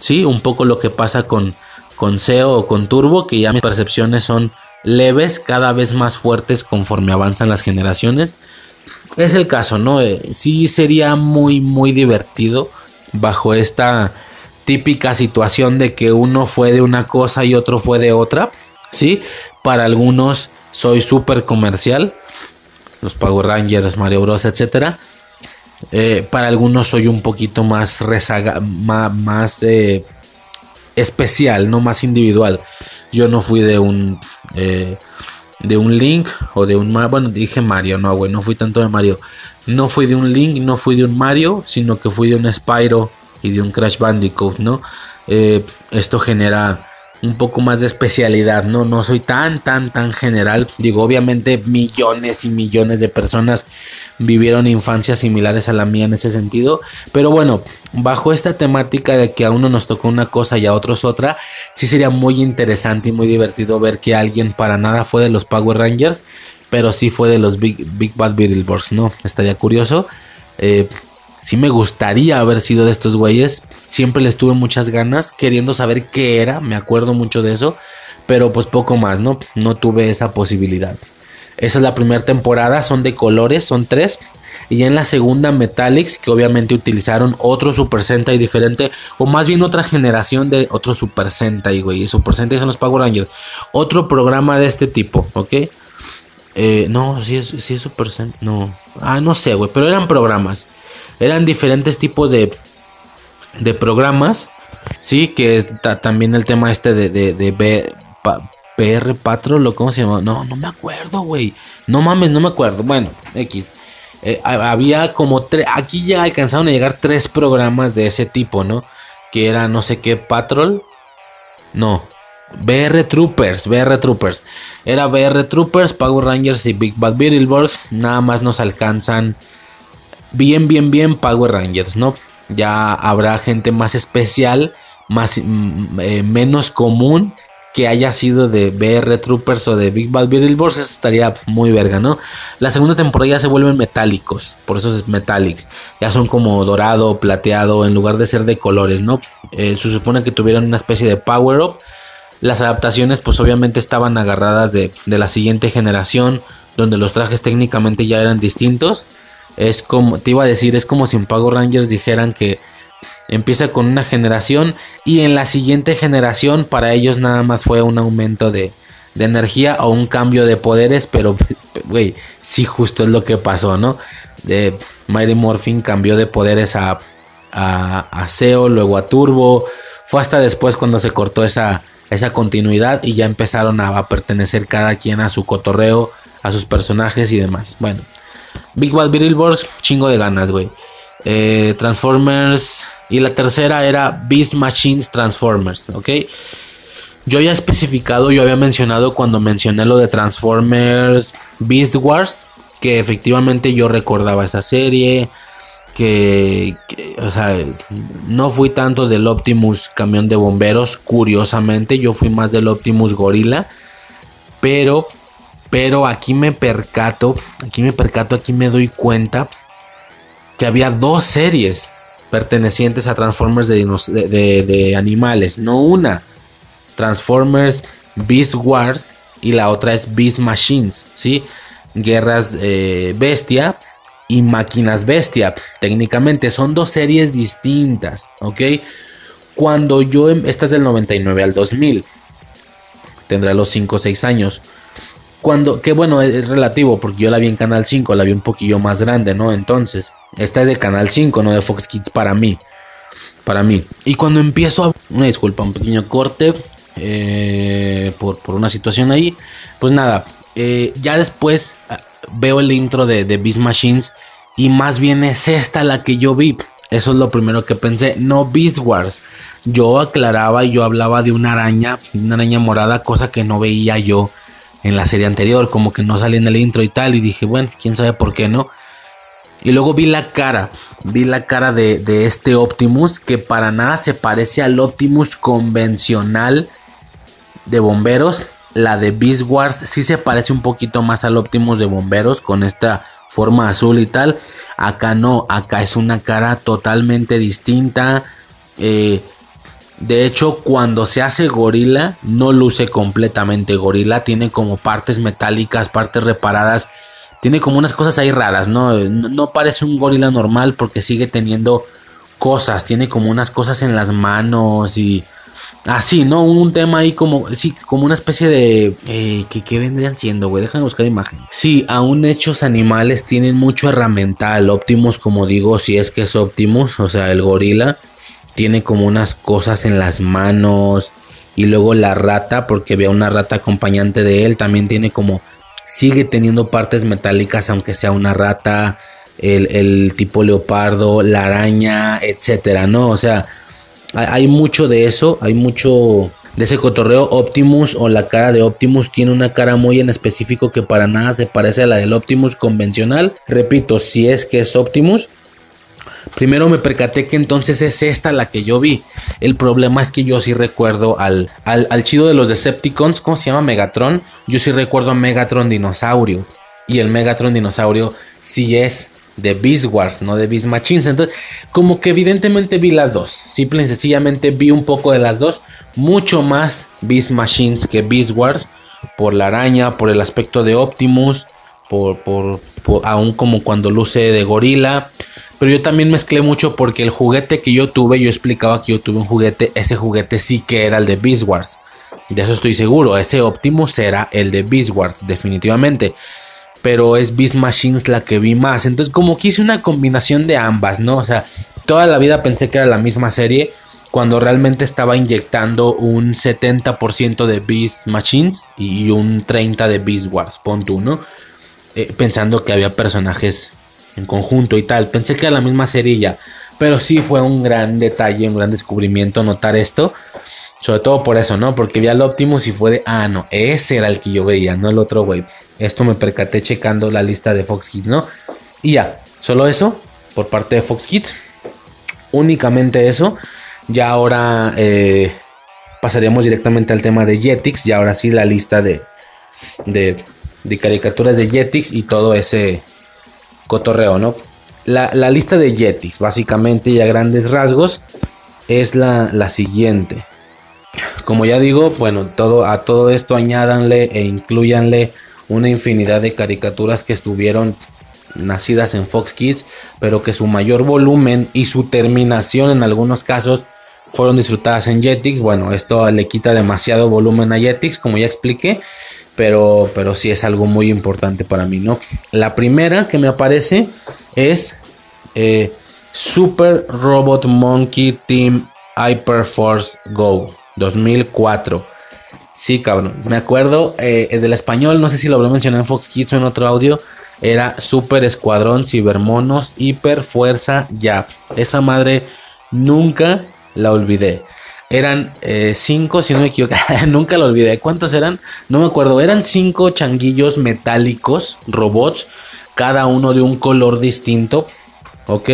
sí, un poco lo que pasa con, con SEO o con Turbo, que ya mis percepciones son leves, cada vez más fuertes conforme avanzan las generaciones. Es el caso, ¿no? Eh, sí sería muy, muy divertido bajo esta típica situación de que uno fue de una cosa y otro fue de otra, ¿sí? Para algunos soy súper comercial, los Power Rangers, Mario Bros, etcétera. Eh, para algunos soy un poquito más rezaga, más, eh, especial, no más individual. Yo no fui de un eh, de un Link o de un bueno dije Mario, no güey, no fui tanto de Mario. No fui de un Link, no fui de un Mario, sino que fui de un Spyro y de un Crash Bandicoot, ¿no? esto genera un poco más de especialidad, ¿no? No soy tan, tan, tan general. Digo, obviamente millones y millones de personas vivieron infancias similares a la mía en ese sentido. Pero bueno, bajo esta temática de que a uno nos tocó una cosa y a otros otra, sí sería muy interesante y muy divertido ver que alguien para nada fue de los Power Rangers, pero sí fue de los Big, Big Bad Beetleborgs, ¿no? Estaría curioso. Eh, sí me gustaría haber sido de estos güeyes. Siempre les tuve muchas ganas, queriendo saber qué era, me acuerdo mucho de eso, pero pues poco más, ¿no? No tuve esa posibilidad. Esa es la primera temporada, son de colores, son tres. Y en la segunda Metallics, que obviamente utilizaron otro Super Sentai diferente, o más bien otra generación de otro Super Sentai, güey. Super Sentai son los Power Rangers. Otro programa de este tipo, ¿ok? Eh, no, si es, si es Super Sentai, no. Ah, no sé, güey, pero eran programas eran diferentes tipos de, de programas, sí, que está también el tema este de, de, de B, PR Patrol, ¿cómo se llama? No, no me acuerdo, güey. No mames, no me acuerdo. Bueno, X. Eh, había como tres, aquí ya alcanzaron a llegar tres programas de ese tipo, ¿no? Que era no sé qué Patrol. No, BR Troopers, BR Troopers. Era BR Troopers, Power Rangers y Big Bad Beetleborgs. Nada más nos alcanzan bien, bien, bien Power Rangers, ¿no? Ya habrá gente más especial, más, mm, eh, menos común que haya sido de BR Troopers o de Big Bad Beetleborgs, estaría muy verga, ¿no? La segunda temporada ya se vuelven metálicos, por eso es Metallics, ya son como dorado, plateado, en lugar de ser de colores, ¿no? Eh, se supone que tuvieron una especie de power up. Las adaptaciones, pues obviamente estaban agarradas de, de la siguiente generación, donde los trajes técnicamente ya eran distintos es como, te iba a decir, es como si en Pago Rangers dijeran que empieza con una generación y en la siguiente generación para ellos nada más fue un aumento de, de energía o un cambio de poderes, pero, güey, sí justo es lo que pasó, ¿no? De Mighty Morphin cambió de poderes a, a, a Seo, luego a Turbo. Fue hasta después cuando se cortó esa, esa continuidad y ya empezaron a, a pertenecer cada quien a su cotorreo, a sus personajes y demás. Bueno, Big Bad Beetleborgs, chingo de ganas, güey. Eh, Transformers. Y la tercera era Beast Machines Transformers, ¿ok? Yo había especificado, yo había mencionado cuando mencioné lo de Transformers Beast Wars, que efectivamente yo recordaba esa serie, que, que, o sea, no fui tanto del Optimus camión de bomberos, curiosamente, yo fui más del Optimus gorila, pero, pero aquí me percato, aquí me percato, aquí me doy cuenta que había dos series pertenecientes a Transformers de, de, animales, no una. Transformers Beast Wars y la otra es Beast Machines, ¿sí? Guerras eh, Bestia y Máquinas Bestia. Técnicamente son dos series distintas, ¿ok? Cuando yo, em, esta es del 99 al 2000, tendrá los 5 o 6 años. Cuando, que bueno, es relativo, porque yo la vi en Canal 5, la vi un poquillo más grande, ¿no? Entonces, esta es de Canal 5, no de Fox Kids para mí. Para mí. Y cuando empiezo a... Una disculpa, un pequeño corte. Eh, por, por, una situación ahí. Pues nada, eh, ya después veo el intro de, de Beast Machines. Y más bien es esta la que yo vi. Eso es lo primero que pensé. No Beast Wars. Yo aclaraba y yo hablaba de una araña. Una araña morada. Cosa que no veía yo en la serie anterior. Como que no salía en el intro y tal. Y dije, bueno, quién sabe por qué no. Y luego vi la cara, vi la cara de, este Optimus que para nada se parece al Optimus convencional de bomberos. La de Beast Wars sí se parece un poquito más al Optimus de bomberos con esta forma azul y tal. Acá no, acá es una cara totalmente distinta. Eh, de hecho, cuando se hace gorila, no luce completamente gorila. Tiene como partes metálicas, partes reparadas tiene como unas cosas ahí raras, ¿no? ¿no? parece un gorila normal porque sigue teniendo cosas, tiene como unas cosas en las manos y así, ¿no? Un tema ahí como, sí, como una especie de... Eh, ¿qué, vendrían siendo, güey? Déjame buscar imagen. Sí, aún hechos animales tienen mucho herramental. Optimus, como digo, si es que es Optimus, o sea, el gorila, tiene como unas cosas en las manos. Y luego la rata, porque veo una rata acompañante de él, también tiene como sigue teniendo partes metálicas, aunque sea una rata, el, el tipo leopardo, la araña, etcétera, ¿no? O sea, hay, mucho de eso, hay mucho de ese cotorreo. Optimus o la cara de Optimus tiene una cara muy en específico que para nada se parece a la del Optimus convencional. Repito, si es que es Optimus, Primero me percaté que entonces es esta la que yo vi. El problema es que yo sí recuerdo al, al, chido de los Decepticons, ¿cómo se llama? Megatron. Yo sí recuerdo a Megatron Dinosaurio. Y el Megatron Dinosaurio sí es de Beast Wars, no de Beast Machines. Entonces, como que evidentemente vi las dos. Simple y sencillamente vi un poco de las dos. Mucho más Beast Machines que Beast Wars. Por la araña, por el aspecto de Optimus. Por, por aún como cuando luce de gorila. Pero yo también mezclé mucho porque el juguete que yo tuve, yo explicaba que yo tuve un juguete, ese juguete sí que era el de Beast Wars. De eso estoy seguro, ese Optimus era el de Beast Wars, definitivamente. Pero es Beast Machines la que vi más. Entonces como que hice una combinación de ambas, ¿no? O sea, toda la vida pensé que era la misma serie. Cuando realmente estaba inyectando un 70% de Beast Machines y un 30% de Beast Wars, pon tú, ¿no? Eh, pensando que había personajes en conjunto y tal. Pensé que era la misma serie ya. Pero sí fue un gran detalle, un gran descubrimiento notar esto. Sobre todo por eso, ¿no? Porque vi al Optimus y fue de, ah, no, ese era el que yo veía, no el otro güey. Esto me percaté checando la lista de Fox Kids, ¿no? Y ya, solo eso por parte de Fox Kids. Únicamente eso. Ya ahora eh, pasaríamos directamente al tema de Jetix. Y ahora sí la lista de, de, de caricaturas de Jetix y todo ese cotorreo, ¿no? La, la, lista de Yetis, básicamente y a grandes rasgos, es la, la siguiente. Como ya digo, bueno, todo, a todo esto añádanle e incluyanle una infinidad de caricaturas que estuvieron nacidas en Fox Kids, pero que su mayor volumen y su terminación en algunos casos fueron disfrutadas en Jetix. Bueno, esto le quita demasiado volumen a Jetix, como ya expliqué. Pero, pero sí es algo muy importante para mí, ¿no? La primera que me aparece es eh, Super Robot Monkey Team Hyperforce Go 2004. Sí, cabrón. Me acuerdo eh, del español, no sé si lo habré mencionado en Fox Kids o en otro audio. Era Super Escuadrón Cibermonos Hiper Fuerza Ya. Esa madre nunca la olvidé. Eran eh, cinco, si no me equivoco, nunca lo olvidé. ¿Cuántos eran? No me acuerdo. Eran cinco changuillos metálicos, robots, cada uno de un color distinto, ¿ok?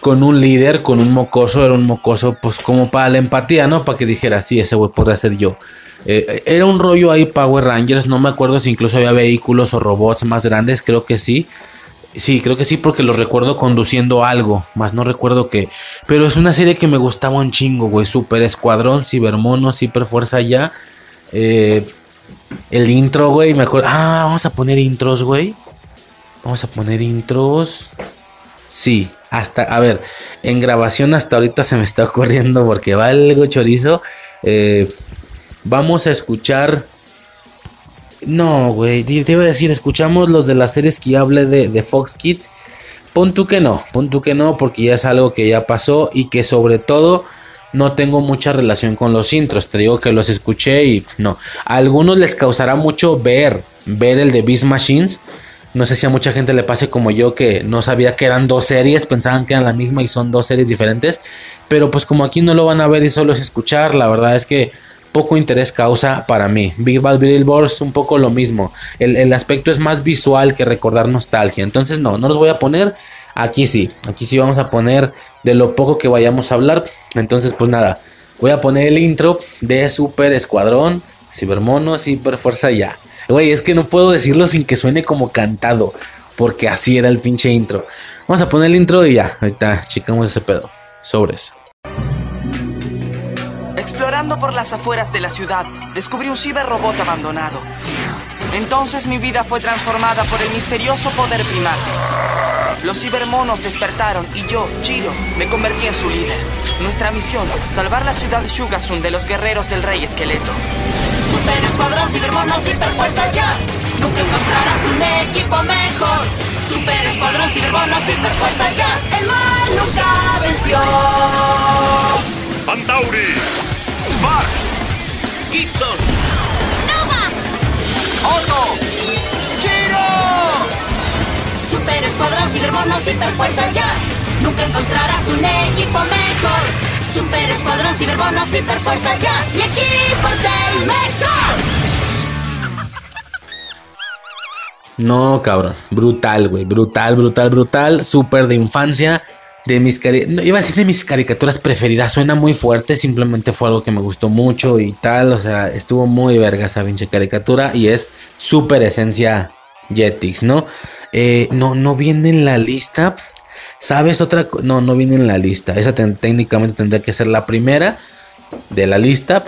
Con un líder, con un mocoso, era un mocoso, pues como para la empatía, ¿no? Para que dijera, sí, ese güey podría ser yo. Eh, era un rollo ahí Power Rangers, no me acuerdo si incluso había vehículos o robots más grandes, creo que sí. Sí, creo que sí, porque lo recuerdo conduciendo algo, más no recuerdo qué. Pero es una serie que me gustaba un chingo, güey. Super Escuadrón, Cibermono, Super Fuerza Ya. Eh, el intro, güey, me acuerdo. Ah, vamos a poner intros, güey. Vamos a poner intros. Sí, hasta, a ver, en grabación hasta ahorita se me está ocurriendo porque va algo chorizo. Eh, vamos a escuchar no, güey, te, iba a decir, escuchamos los de las series que hablé de, Fox Kids. Pon tú que no, pon tú que no, porque ya es algo que ya pasó y que sobre todo no tengo mucha relación con los intros. Te digo que los escuché y no. A algunos les causará mucho ver, ver el de Beast Machines. No sé si a mucha gente le pase como yo que no sabía que eran dos series, pensaban que eran la misma y son dos series diferentes. Pero pues como aquí no lo van a ver y solo es escuchar, la verdad es que poco interés causa para mí. Big Bad Billboards un poco lo mismo. El, aspecto es más visual que recordar nostalgia. Entonces no, no los voy a poner. Aquí sí, aquí sí vamos a poner de lo poco que vayamos a hablar. Entonces pues nada, voy a poner el intro de Super Escuadrón, Cibermono, Super Fuerza Ya. Güey, es que no puedo decirlo sin que suene como cantado. Porque así era el pinche intro. Vamos a poner el intro y ya. Ahorita chicamos ese pedo. Sobres. Explorando por las afueras de la ciudad, descubrí un ciberrobot abandonado. Entonces mi vida fue transformada por el misterioso poder primate. Los cibermonos despertaron y yo, Chiro, me convertí en su líder. Nuestra misión, salvar la ciudad Shugasun de los guerreros del rey esqueleto. Super Escuadrón Cibermonos Hiperfuerza ya. Nunca encontrarás un equipo mejor. Super Escuadrón Cibermonos Hiperfuerza ya. El mal nunca venció. Pantauri. Sparks. Gibson. Nova. Otto. Chiro. Super Escuadrón Cibermonos Hiperfuerza ya. Nunca encontrarás un equipo mejor. Super Escuadrón Cibermonos Hiperfuerza ya. Mi equipo es el mejor. No, cabrón. Brutal, güey. Brutal, brutal, brutal. Super de infancia de mis no, iba a decir de mis caricaturas preferidas, suena muy fuerte, simplemente fue algo que me gustó mucho y tal, o sea, estuvo muy verga esa pinche caricatura y es súper esencia Jetix, ¿no? Eh, no, no viene en la lista, ¿sabes otra? No, no viene en la lista, esa técnicamente tendría que ser la primera de la lista,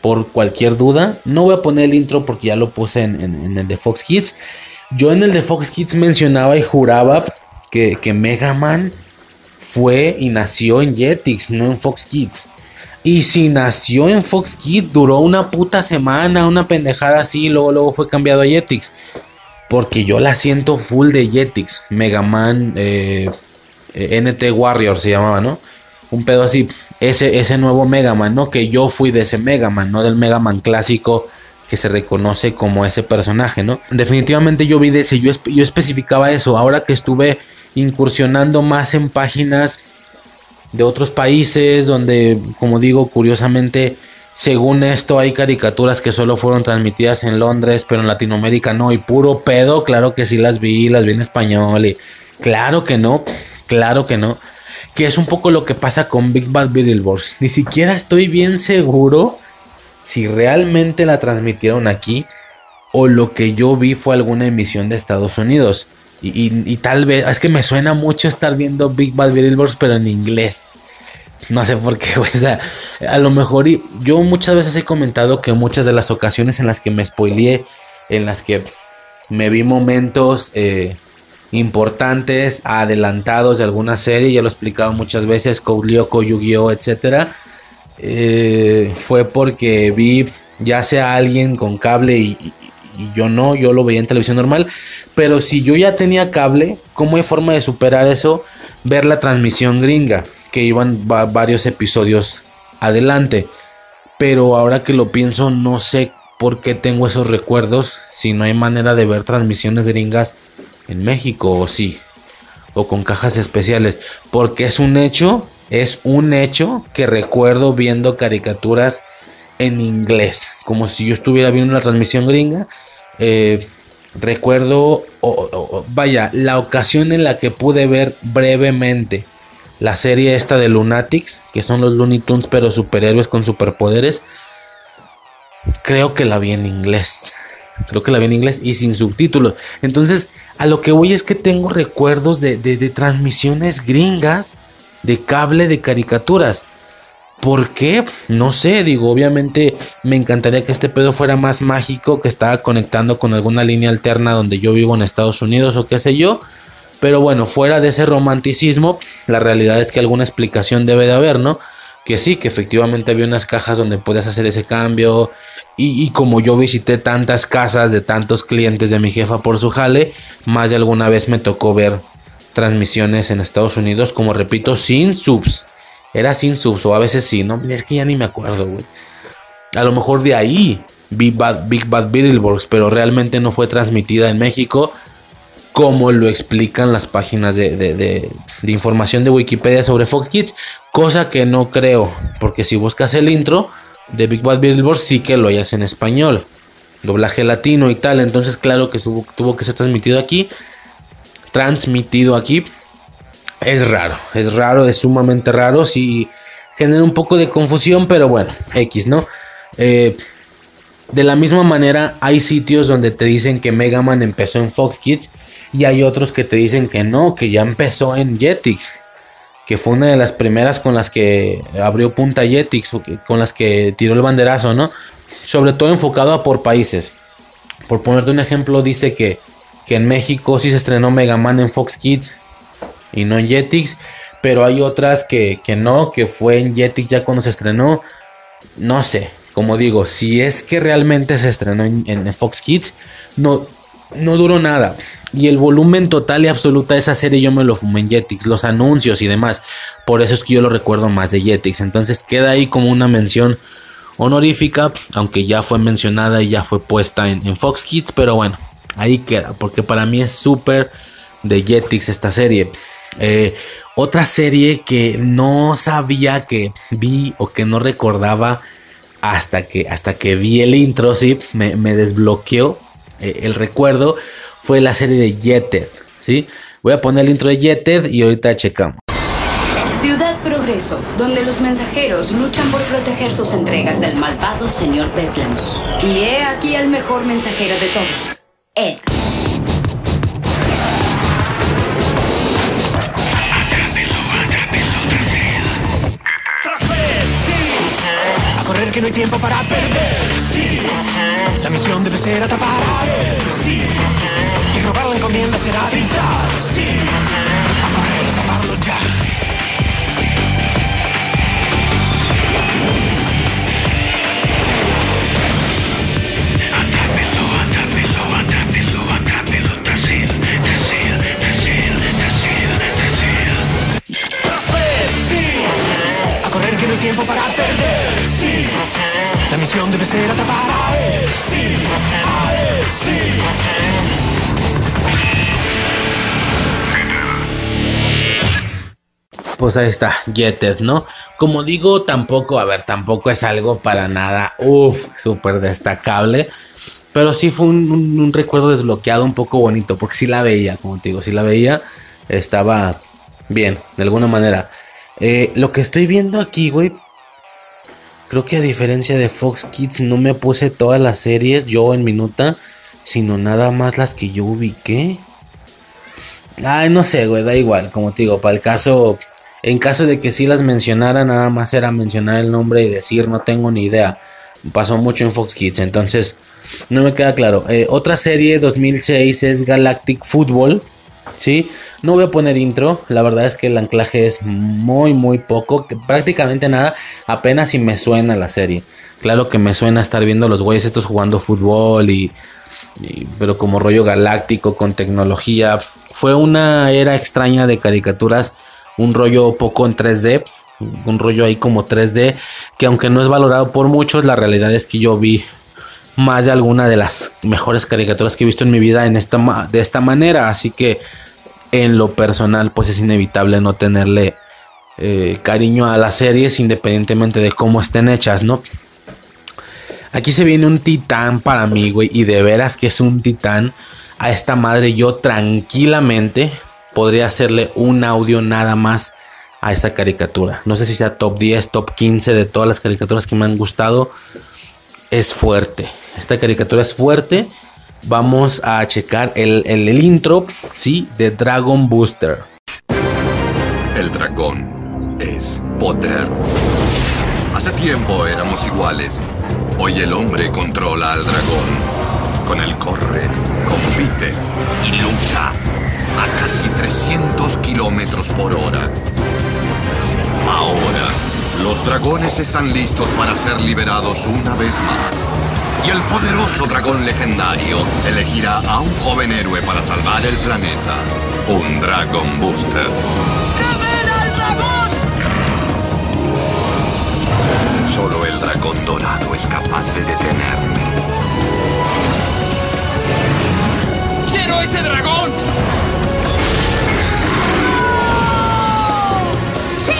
por cualquier duda, no voy a poner el intro porque ya lo puse en, en el de Fox Kids, yo en el de Fox Kids mencionaba y juraba que, que Mega Man fue y nació en Jetix, no en Fox Kids. Y si nació en Fox Kids, duró una puta semana, una pendejada así, luego, luego fue cambiado a Jetix. Porque yo la siento full de Jetix. Mega Man eh, eh NT Warrior se llamaba, ¿no? Un pedo así. Ese, ese nuevo Mega Man, ¿no? Que yo fui de ese Mega Man, no del Mega Man clásico que se reconoce como ese personaje, ¿no? Definitivamente yo vi de ese, yo, yo especificaba eso. Ahora que estuve incursionando más en páginas de otros países donde, como digo, curiosamente, según esto hay caricaturas que solo fueron transmitidas en Londres, pero en Latinoamérica no, y puro pedo, claro que sí las vi, las vi en español, y claro que no, claro que no, que es un poco lo que pasa con Big Bad Beetleborgs, ni siquiera estoy bien seguro si realmente la transmitieron aquí o lo que yo vi fue alguna emisión de Estados Unidos. Y, tal vez, es que me suena mucho estar viendo Big Bad Beetleborgs, pero en inglés. No sé por qué, güey. O sea, a lo mejor yo muchas veces he comentado que muchas de las ocasiones en las que me spoileé, en las que me vi momentos eh, importantes, adelantados de alguna serie, ya lo he explicado muchas veces, Code Lyoko, Yu-Gi-Oh, etc. eh, fue porque vi ya sea alguien con cable y, y yo no, yo lo veía en televisión normal. Pero si yo ya tenía cable, ¿cómo hay forma de superar eso? Ver la transmisión gringa, que iban varios episodios adelante. Pero ahora que lo pienso, no sé por qué tengo esos recuerdos si no hay manera de ver transmisiones gringas en México o sí. O con cajas especiales. Porque es un hecho, es un hecho que recuerdo viendo caricaturas en inglés. Como si yo estuviera viendo una transmisión gringa. Eh, recuerdo, vaya, la ocasión en la que pude ver brevemente la serie esta de Lunatics, que son los Looney Tunes pero superhéroes con superpoderes. Creo que la vi en inglés. Creo que la vi en inglés y sin subtítulos. Entonces, a lo que voy es que tengo recuerdos de transmisiones gringas de cable de caricaturas. ¿Por qué? No sé, digo, obviamente me encantaría que este pedo fuera más mágico, que estaba conectando con alguna línea alterna donde yo vivo en Estados Unidos o qué sé yo. Pero bueno, fuera de ese romanticismo, la realidad es que alguna explicación debe de haber, ¿no? Que sí, que efectivamente había unas cajas donde puedes hacer ese cambio. Y, y, como yo visité tantas casas de tantos clientes de mi jefa por su jale, más de alguna vez me tocó ver transmisiones en Estados Unidos, como repito, sin subs. Era sin subs o a veces sí, ¿no? Es que ya ni me acuerdo, güey. A lo mejor de ahí Big Bad, Big Bad Beetleborgs, pero realmente no fue transmitida en México como lo explican las páginas de, de, información de Wikipedia sobre Fox Kids, cosa que no creo, porque si buscas el intro de Big Bad Beetleborgs sí que lo hayas en español, doblaje latino y tal, entonces claro que tuvo que ser transmitido aquí, transmitido aquí, es raro, es raro, es sumamente raro, sí genera un poco de confusión, pero bueno, X, ¿no? Eh, de la misma manera, hay sitios donde te dicen que Mega Man empezó en Fox Kids y hay otros que te dicen que no, que ya empezó en Jetix, que fue una de las primeras con las que abrió punta Jetix, o con las que tiró el banderazo, ¿no? Sobre todo enfocado a por países. Por ponerte un ejemplo, dice que, que en México sí se estrenó Mega Man en Fox Kids, y no en Jetix. Pero hay otras que, no, que fue en Jetix ya cuando se estrenó. No sé, como digo, si es que realmente se estrenó en, Fox Kids, no, no duró nada. Y el volumen total y absoluta de esa serie yo me lo fumé en Jetix, los anuncios y demás. Por eso es que yo lo recuerdo más de Jetix. Entonces queda ahí como una mención honorífica, aunque ya fue mencionada y ya fue puesta en, en Fox Kids. Pero bueno, ahí queda, porque para mí es súper de Jetix esta serie. Eh, otra serie que no sabía que vi o que no recordaba hasta que, hasta que vi el intro, sí, me, desbloqueó eh, el recuerdo, fue la serie de Jetted, ¿sí? Voy a poner el intro de Jetted y ahorita checamos. Ciudad Progreso, donde los mensajeros luchan por proteger sus entregas del malvado señor Bedlam. Y he aquí el mejor mensajero de todos, Ed. Que no hay tiempo para perder. Sí, la misión debe ser atrapar a él. Sí, y robar la encomienda será gritar. Sí, a correr, taparlo ya. tiempo para perder, sí. La misión debe ser atrapar a él, sí. A él, sí. Pues ahí está, Jetted, ¿no? Como digo, tampoco, a ver, tampoco es algo para nada, uff, súper destacable. Pero sí fue un, un, recuerdo desbloqueado un poco bonito, porque sí la veía, como te digo, sí la veía, estaba bien, de alguna manera. Eh, lo que estoy viendo aquí, güey. Creo que a diferencia de Fox Kids no me puse todas las series yo en minuta, sino nada más las que yo ubiqué. Ay, no sé, güey, da igual, como te digo, para el caso, en caso de que sí las mencionara, nada más era mencionar el nombre y decir, no tengo ni idea. Pasó mucho en Fox Kids, entonces no me queda claro. Eh, otra serie 2006 es Galactic Football, ¿sí? No voy a poner intro, la verdad es que el anclaje es muy muy poco, que prácticamente nada, apenas si me suena la serie. Claro que me suena estar viendo los güeyes estos jugando fútbol y, y, pero como rollo galáctico con tecnología. Fue una era extraña de caricaturas, un rollo poco en 3D, un rollo ahí como 3D, que aunque no es valorado por muchos, la realidad es que yo vi más de alguna de las mejores caricaturas que he visto en mi vida en esta, de esta manera, así que en lo personal pues es inevitable no tenerle eh, cariño a las series independientemente de cómo estén hechas, ¿no? Aquí se viene un titán para mí, güey, y de veras que es un titán. A esta madre yo tranquilamente podría hacerle un audio nada más a esta caricatura. No sé si sea top 10, top 15 de todas las caricaturas que me han gustado. Es fuerte. Esta caricatura es fuerte vamos a checar el, el, intro, sí, de Dragon Booster. El dragón es poder. Hace tiempo éramos iguales. Hoy el hombre controla al dragón. Con él corre, compite y lucha a casi 300 kilómetros por hora. Ahora, los dragones están listos para ser liberados una vez más y el poderoso dragón legendario elegirá a un joven héroe para salvar el planeta. Un Dragon Booster. al dragón! Solo el dragón dorado es capaz de detenerme. ¡Quiero ese dragón! ¡Sí!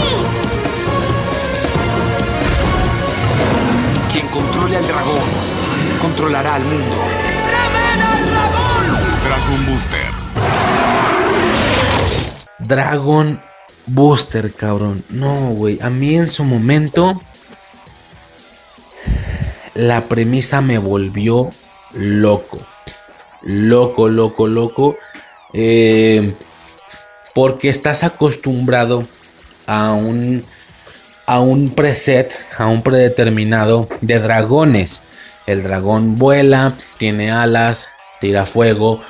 Quien controle al dragón controlará al mundo. Dragon Booster. Dragon Booster, cabrón. No, güey. A mí en su momento la premisa me volvió loco. Loco, loco, loco. Eh, porque estás acostumbrado a un a un preset, a un predeterminado de dragones. El dragón vuela, tiene alas, tira fuego.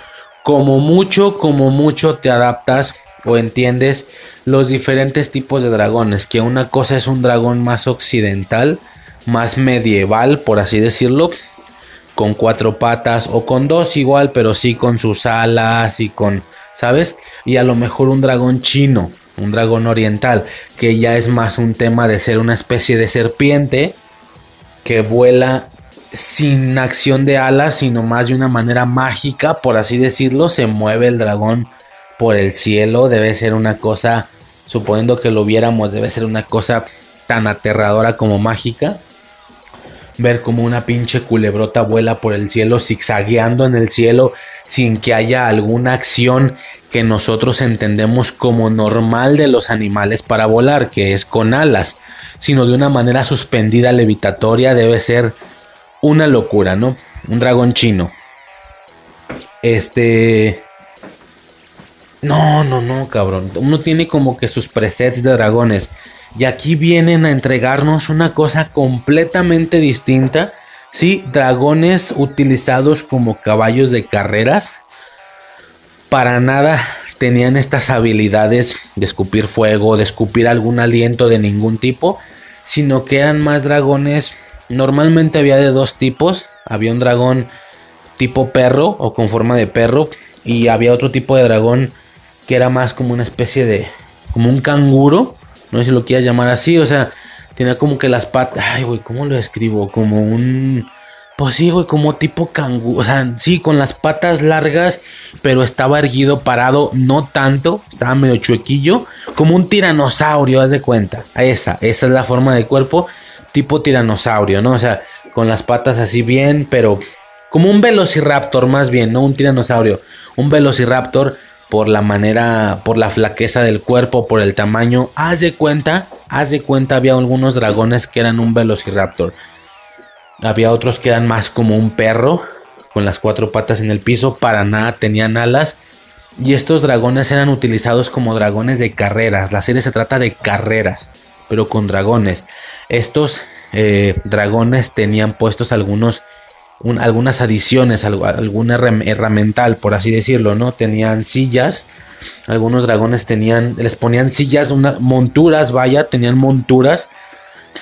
Como mucho, como mucho te adaptas o entiendes los diferentes tipos de dragones. Que una cosa es un dragón más occidental, más medieval, por así decirlo. Con cuatro patas o con dos igual, pero sí con sus alas y con, ¿sabes? Y a lo mejor un dragón chino, un dragón oriental, que ya es más un tema de ser una especie de serpiente que vuela sin acción de alas, sino más de una manera mágica, por así decirlo, se mueve el dragón por el cielo. Debe ser una cosa, suponiendo que lo viéramos, debe ser una cosa tan aterradora como mágica. Ver como una pinche culebrota vuela por el cielo, zigzagueando en el cielo, sin que haya alguna acción que nosotros entendemos como normal de los animales para volar, que es con alas, sino de una manera suspendida levitatoria, debe ser una locura, ¿no? Un dragón chino. Este... No, no, no, cabrón. Uno tiene como que sus presets de dragones. Y aquí vienen a entregarnos una cosa completamente distinta. Sí, dragones utilizados como caballos de carreras. Para nada tenían estas habilidades de escupir fuego, de escupir algún aliento de ningún tipo. Sino que eran más dragones Normalmente había de dos tipos. Había un dragón tipo perro o con forma de perro. Y había otro tipo de dragón que era más como una especie de... como un canguro. No sé si lo quieras llamar así. O sea, tenía como que las patas... Ay, güey, ¿cómo lo describo? Como un... Pues sí, güey, como tipo canguro. O sea, sí, con las patas largas, pero estaba erguido, parado, no tanto. Estaba medio chuequillo. Como un tiranosaurio, haz de cuenta. Esa, esa es la forma de cuerpo tipo tiranosaurio, ¿no? O sea, con las patas así bien, pero como un velociraptor más bien, no un tiranosaurio, un velociraptor por la manera, por la flaqueza del cuerpo, por el tamaño. Haz de cuenta, haz de cuenta, había algunos dragones que eran un velociraptor. Había otros que eran más como un perro, con las cuatro patas en el piso, para nada tenían alas. Y estos dragones eran utilizados como dragones de carreras. La serie se trata de carreras, pero con dragones. Estos eh, dragones tenían puestos algunos algunas adiciones, algún herramental, por así decirlo, ¿no? Tenían sillas, algunos dragones tenían, les ponían sillas, monturas, vaya, tenían monturas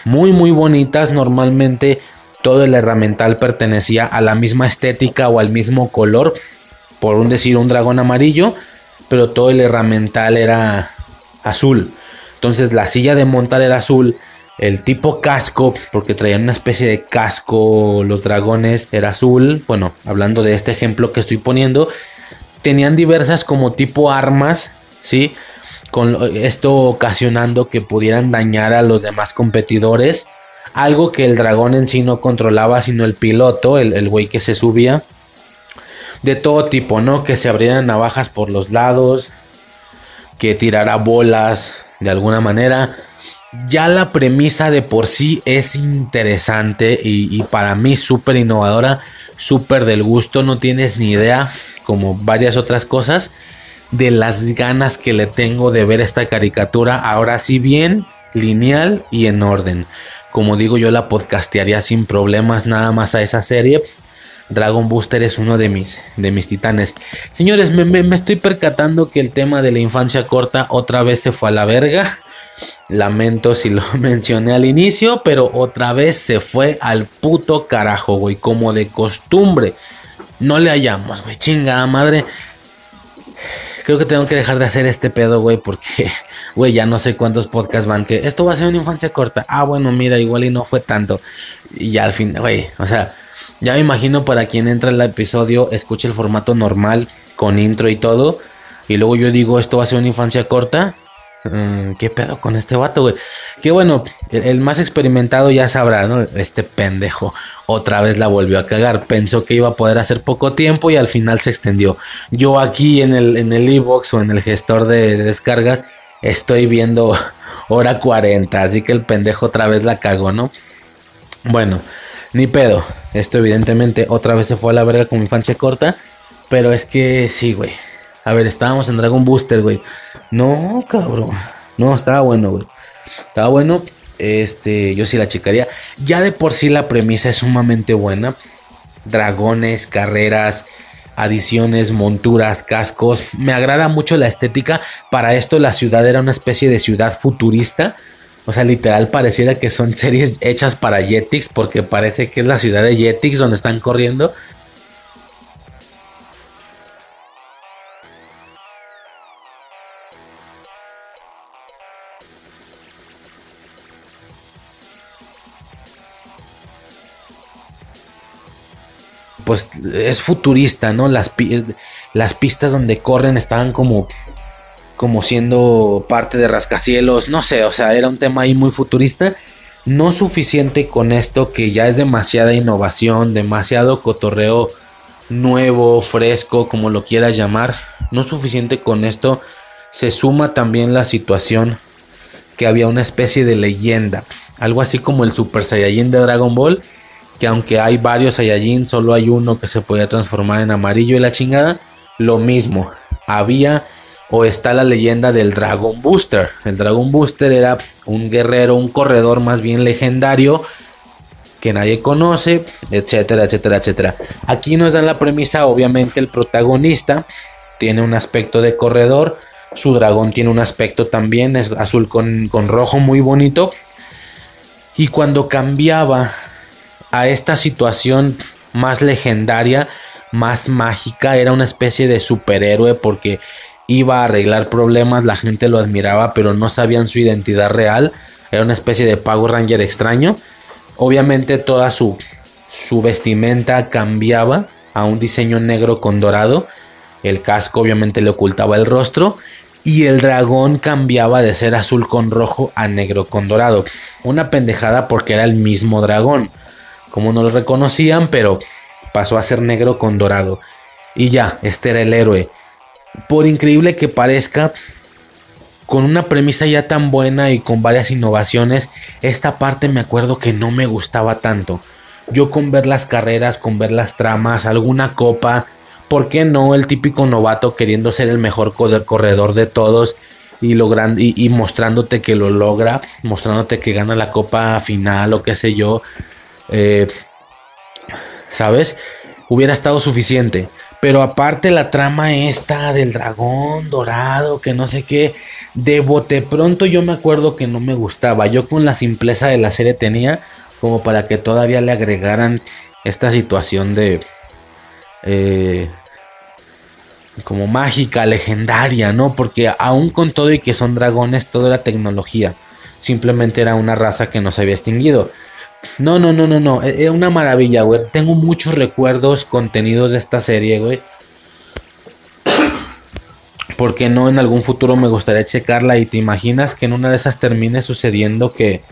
muy, muy bonitas. Normalmente todo el herramental pertenecía a la misma estética o al mismo color, por un decir un dragón amarillo, pero todo el herramental era azul. Entonces la silla de montar era azul el tipo casco, porque traían una especie de casco, los dragones era azul. Bueno, hablando de este ejemplo que estoy poniendo, tenían diversas como tipo armas, ¿sí? Con esto ocasionando que pudieran dañar a los demás competidores. Algo que el dragón en sí no controlaba, sino el piloto, el güey que se subía. De todo tipo, ¿no? Que se abrieran navajas por los lados, que tirara bolas de alguna manera ya la premisa de por sí es interesante y, para mí súper innovadora, súper del gusto, no tienes ni idea, como varias otras cosas, de las ganas que le tengo de ver esta caricatura, ahora sí bien, lineal y en orden. Como digo, yo la podcastearía sin problemas nada más a esa serie. Dragon Booster es uno de mis, de mis titanes. Señores, me, me estoy percatando que el tema de la infancia corta otra vez se fue a la verga. Lamento si lo mencioné al inicio, pero otra vez se fue al puto carajo, güey, como de costumbre. No le hallamos, güey, chingada madre. Creo que tengo que dejar de hacer este pedo, güey, porque, güey, ya no sé cuántos podcasts van que esto va a ser una infancia corta. Ah, bueno, mira, igual y no fue tanto. Y ya al fin, güey, o sea, ya me imagino para quien entra el episodio, escuche el formato normal, con intro y todo. Y luego yo digo, esto va a ser una infancia corta. Mm, ¿Qué pedo con este vato, güey? Que bueno, el, más experimentado ya sabrá, ¿no? Este pendejo otra vez la volvió a cagar. Pensó que iba a poder hacer poco tiempo y al final se extendió. Yo aquí en el en el o en el gestor de, descargas estoy viendo hora 40, así que el pendejo otra vez la cagó, ¿no? Bueno, ni pedo. Esto evidentemente otra vez se fue a la verga con mi infancia corta, pero es que sí, güey. A ver, estábamos en Dragon Booster, güey. No, cabrón. No, estaba bueno, güey. Estaba bueno. Este, yo sí la checaría. Ya de por sí la premisa es sumamente buena. Dragones, carreras, adiciones, monturas, cascos. Me agrada mucho la estética. Para esto la ciudad era una especie de ciudad futurista. O sea, literal pareciera que son series hechas para Jetix porque parece que es la ciudad de Jetix donde están corriendo. Pues es futurista, ¿no? Las, las pistas donde corren estaban como, como siendo parte de rascacielos, no sé, o sea, era un tema ahí muy futurista. No suficiente con esto que ya es demasiada innovación, demasiado cotorreo nuevo, fresco, como lo quieras llamar. No suficiente con esto. Se suma también la situación que había una especie de leyenda, algo así como el Super Saiyajin de Dragon Ball que aunque hay varios Saiyajin, solo hay uno que se podía transformar en amarillo y la chingada. Lo mismo, había o está la leyenda del Dragon Booster. El Dragon Booster era un guerrero, un corredor más bien legendario que nadie conoce, etcétera, etcétera, etcétera. Aquí nos dan la premisa, obviamente el protagonista tiene un aspecto de corredor, su dragón tiene un aspecto también, es azul con, con rojo muy bonito. Y cuando cambiaba a esta situación más legendaria, más mágica, era una especie de superhéroe porque iba a arreglar problemas, la gente lo admiraba, pero no sabían su identidad real, era una especie de Power Ranger extraño. Obviamente toda su, su vestimenta cambiaba a un diseño negro con dorado, el casco obviamente le ocultaba el rostro. Y el dragón cambiaba de ser azul con rojo a negro con dorado. Una pendejada porque era el mismo dragón como no lo reconocían, pero pasó a ser negro con dorado. Y ya, este era el héroe. Por increíble que parezca, con una premisa ya tan buena y con varias innovaciones, esta parte me acuerdo que no me gustaba tanto. Yo con ver las carreras, con ver las tramas, alguna copa, ¿por qué no el típico novato queriendo ser el mejor corredor de todos y, logrando, y, y mostrándote que lo logra, mostrándote que gana la copa final o qué sé yo? Eh, ¿sabes? Hubiera estado suficiente. Pero aparte la trama esta del dragón dorado, que no sé qué, de bote pronto yo me acuerdo que no me gustaba. Yo con la simpleza de la serie tenía como para que todavía le agregaran esta situación de... Eh, como mágica, legendaria, ¿no? Porque aún con todo y que son dragones, toda la tecnología. Simplemente era una raza que no se había extinguido. No, no, no, no, no. Es una maravilla, güey. Tengo muchos recuerdos contenidos de esta serie, güey. Porque no en algún futuro me gustaría checarla y te imaginas que en una de esas termine sucediendo que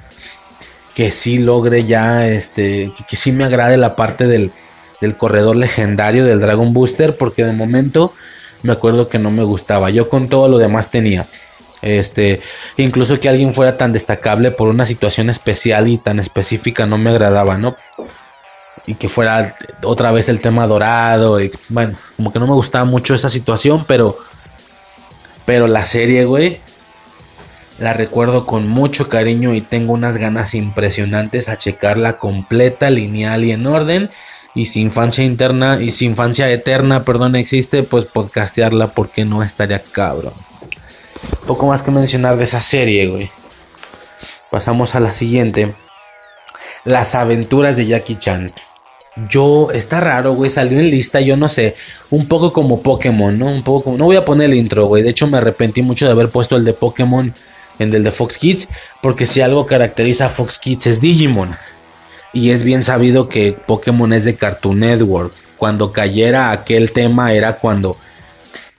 que sí logre ya este que, sí me agrade la parte del, del corredor legendario del Dragon Booster porque de momento me acuerdo que no me gustaba. Yo con todo lo demás tenía. Este, incluso que alguien fuera tan destacable por una situación especial y tan específica no me agradaba, ¿no? Y que fuera otra vez el tema dorado. Y, bueno, como que no me gustaba mucho esa situación, pero. Pero la serie, güey. La recuerdo con mucho cariño y tengo unas ganas impresionantes a checarla completa, lineal y en orden. Y si infancia interna y si infancia eterna, perdón, existe, pues podcastearla porque no estaría cabrón. Poco más que mencionar de esa serie, güey. Pasamos a la siguiente. Las aventuras de Jackie Chan. Yo, está raro, güey, salió en lista, yo no sé, un poco como Pokémon, ¿no? Un poco como, no voy a poner el intro, güey, de hecho me arrepentí mucho de haber puesto el de Pokémon en el de Fox Kids, porque si algo caracteriza a Fox Kids es Digimon. Y es bien sabido que Pokémon es de Cartoon Network. Cuando cayera aquel tema era cuando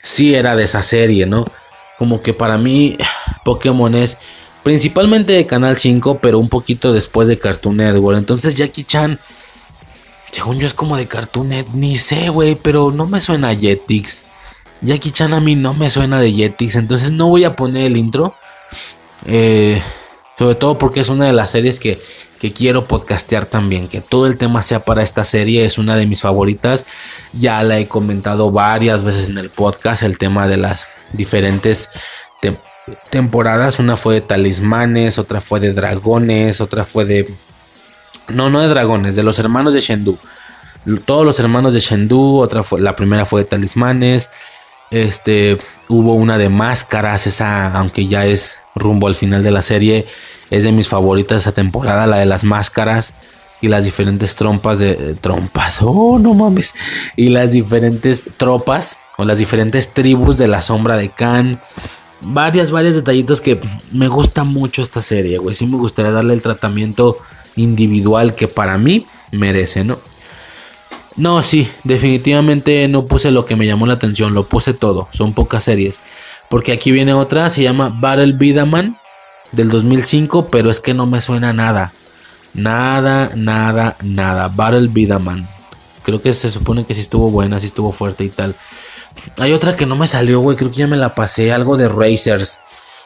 sí era de esa serie, ¿no? Como que para mí Pokémon es principalmente de Canal 5, pero un poquito después de Cartoon Network. Entonces Jackie Chan, según yo es como de Cartoon Network, ni sé, güey, pero no me suena a Jetix. Jackie Chan a mí no me suena de Jetix, entonces no voy a poner el intro. Eh, sobre todo porque es una de las series que que quiero podcastear también, que todo el tema sea para esta serie, es una de mis favoritas, ya la he comentado varias veces en el podcast, el tema de las diferentes temporadas, una fue de talismanes, otra fue de dragones, otra fue de... No, no de dragones, de los hermanos de Shendu. Todos los hermanos de Shendu, otra fue, la primera fue de talismanes, este, hubo una de máscaras, esa, aunque ya es rumbo al final de la serie, es de mis favoritas esa temporada, la de las máscaras y las diferentes trompas de eh, trompas. Oh, no mames. Y las diferentes tropas o las diferentes tribus de la sombra de Khan. Varias, varios detallitos que me gusta mucho esta serie, güey. Sí me gustaría darle el tratamiento individual que para mí merece, ¿no? No, sí, definitivamente no puse lo que me llamó la atención, lo puse todo, son pocas series. Porque aquí viene otra, se llama Battle Bidaman del 2005, pero es que no me suena nada. Nada, nada, nada. Battle Bidaman. Creo que se supone que sí estuvo buena, sí estuvo fuerte y tal. Hay otra que no me salió, güey. Creo que ya me la pasé. Algo de Racers.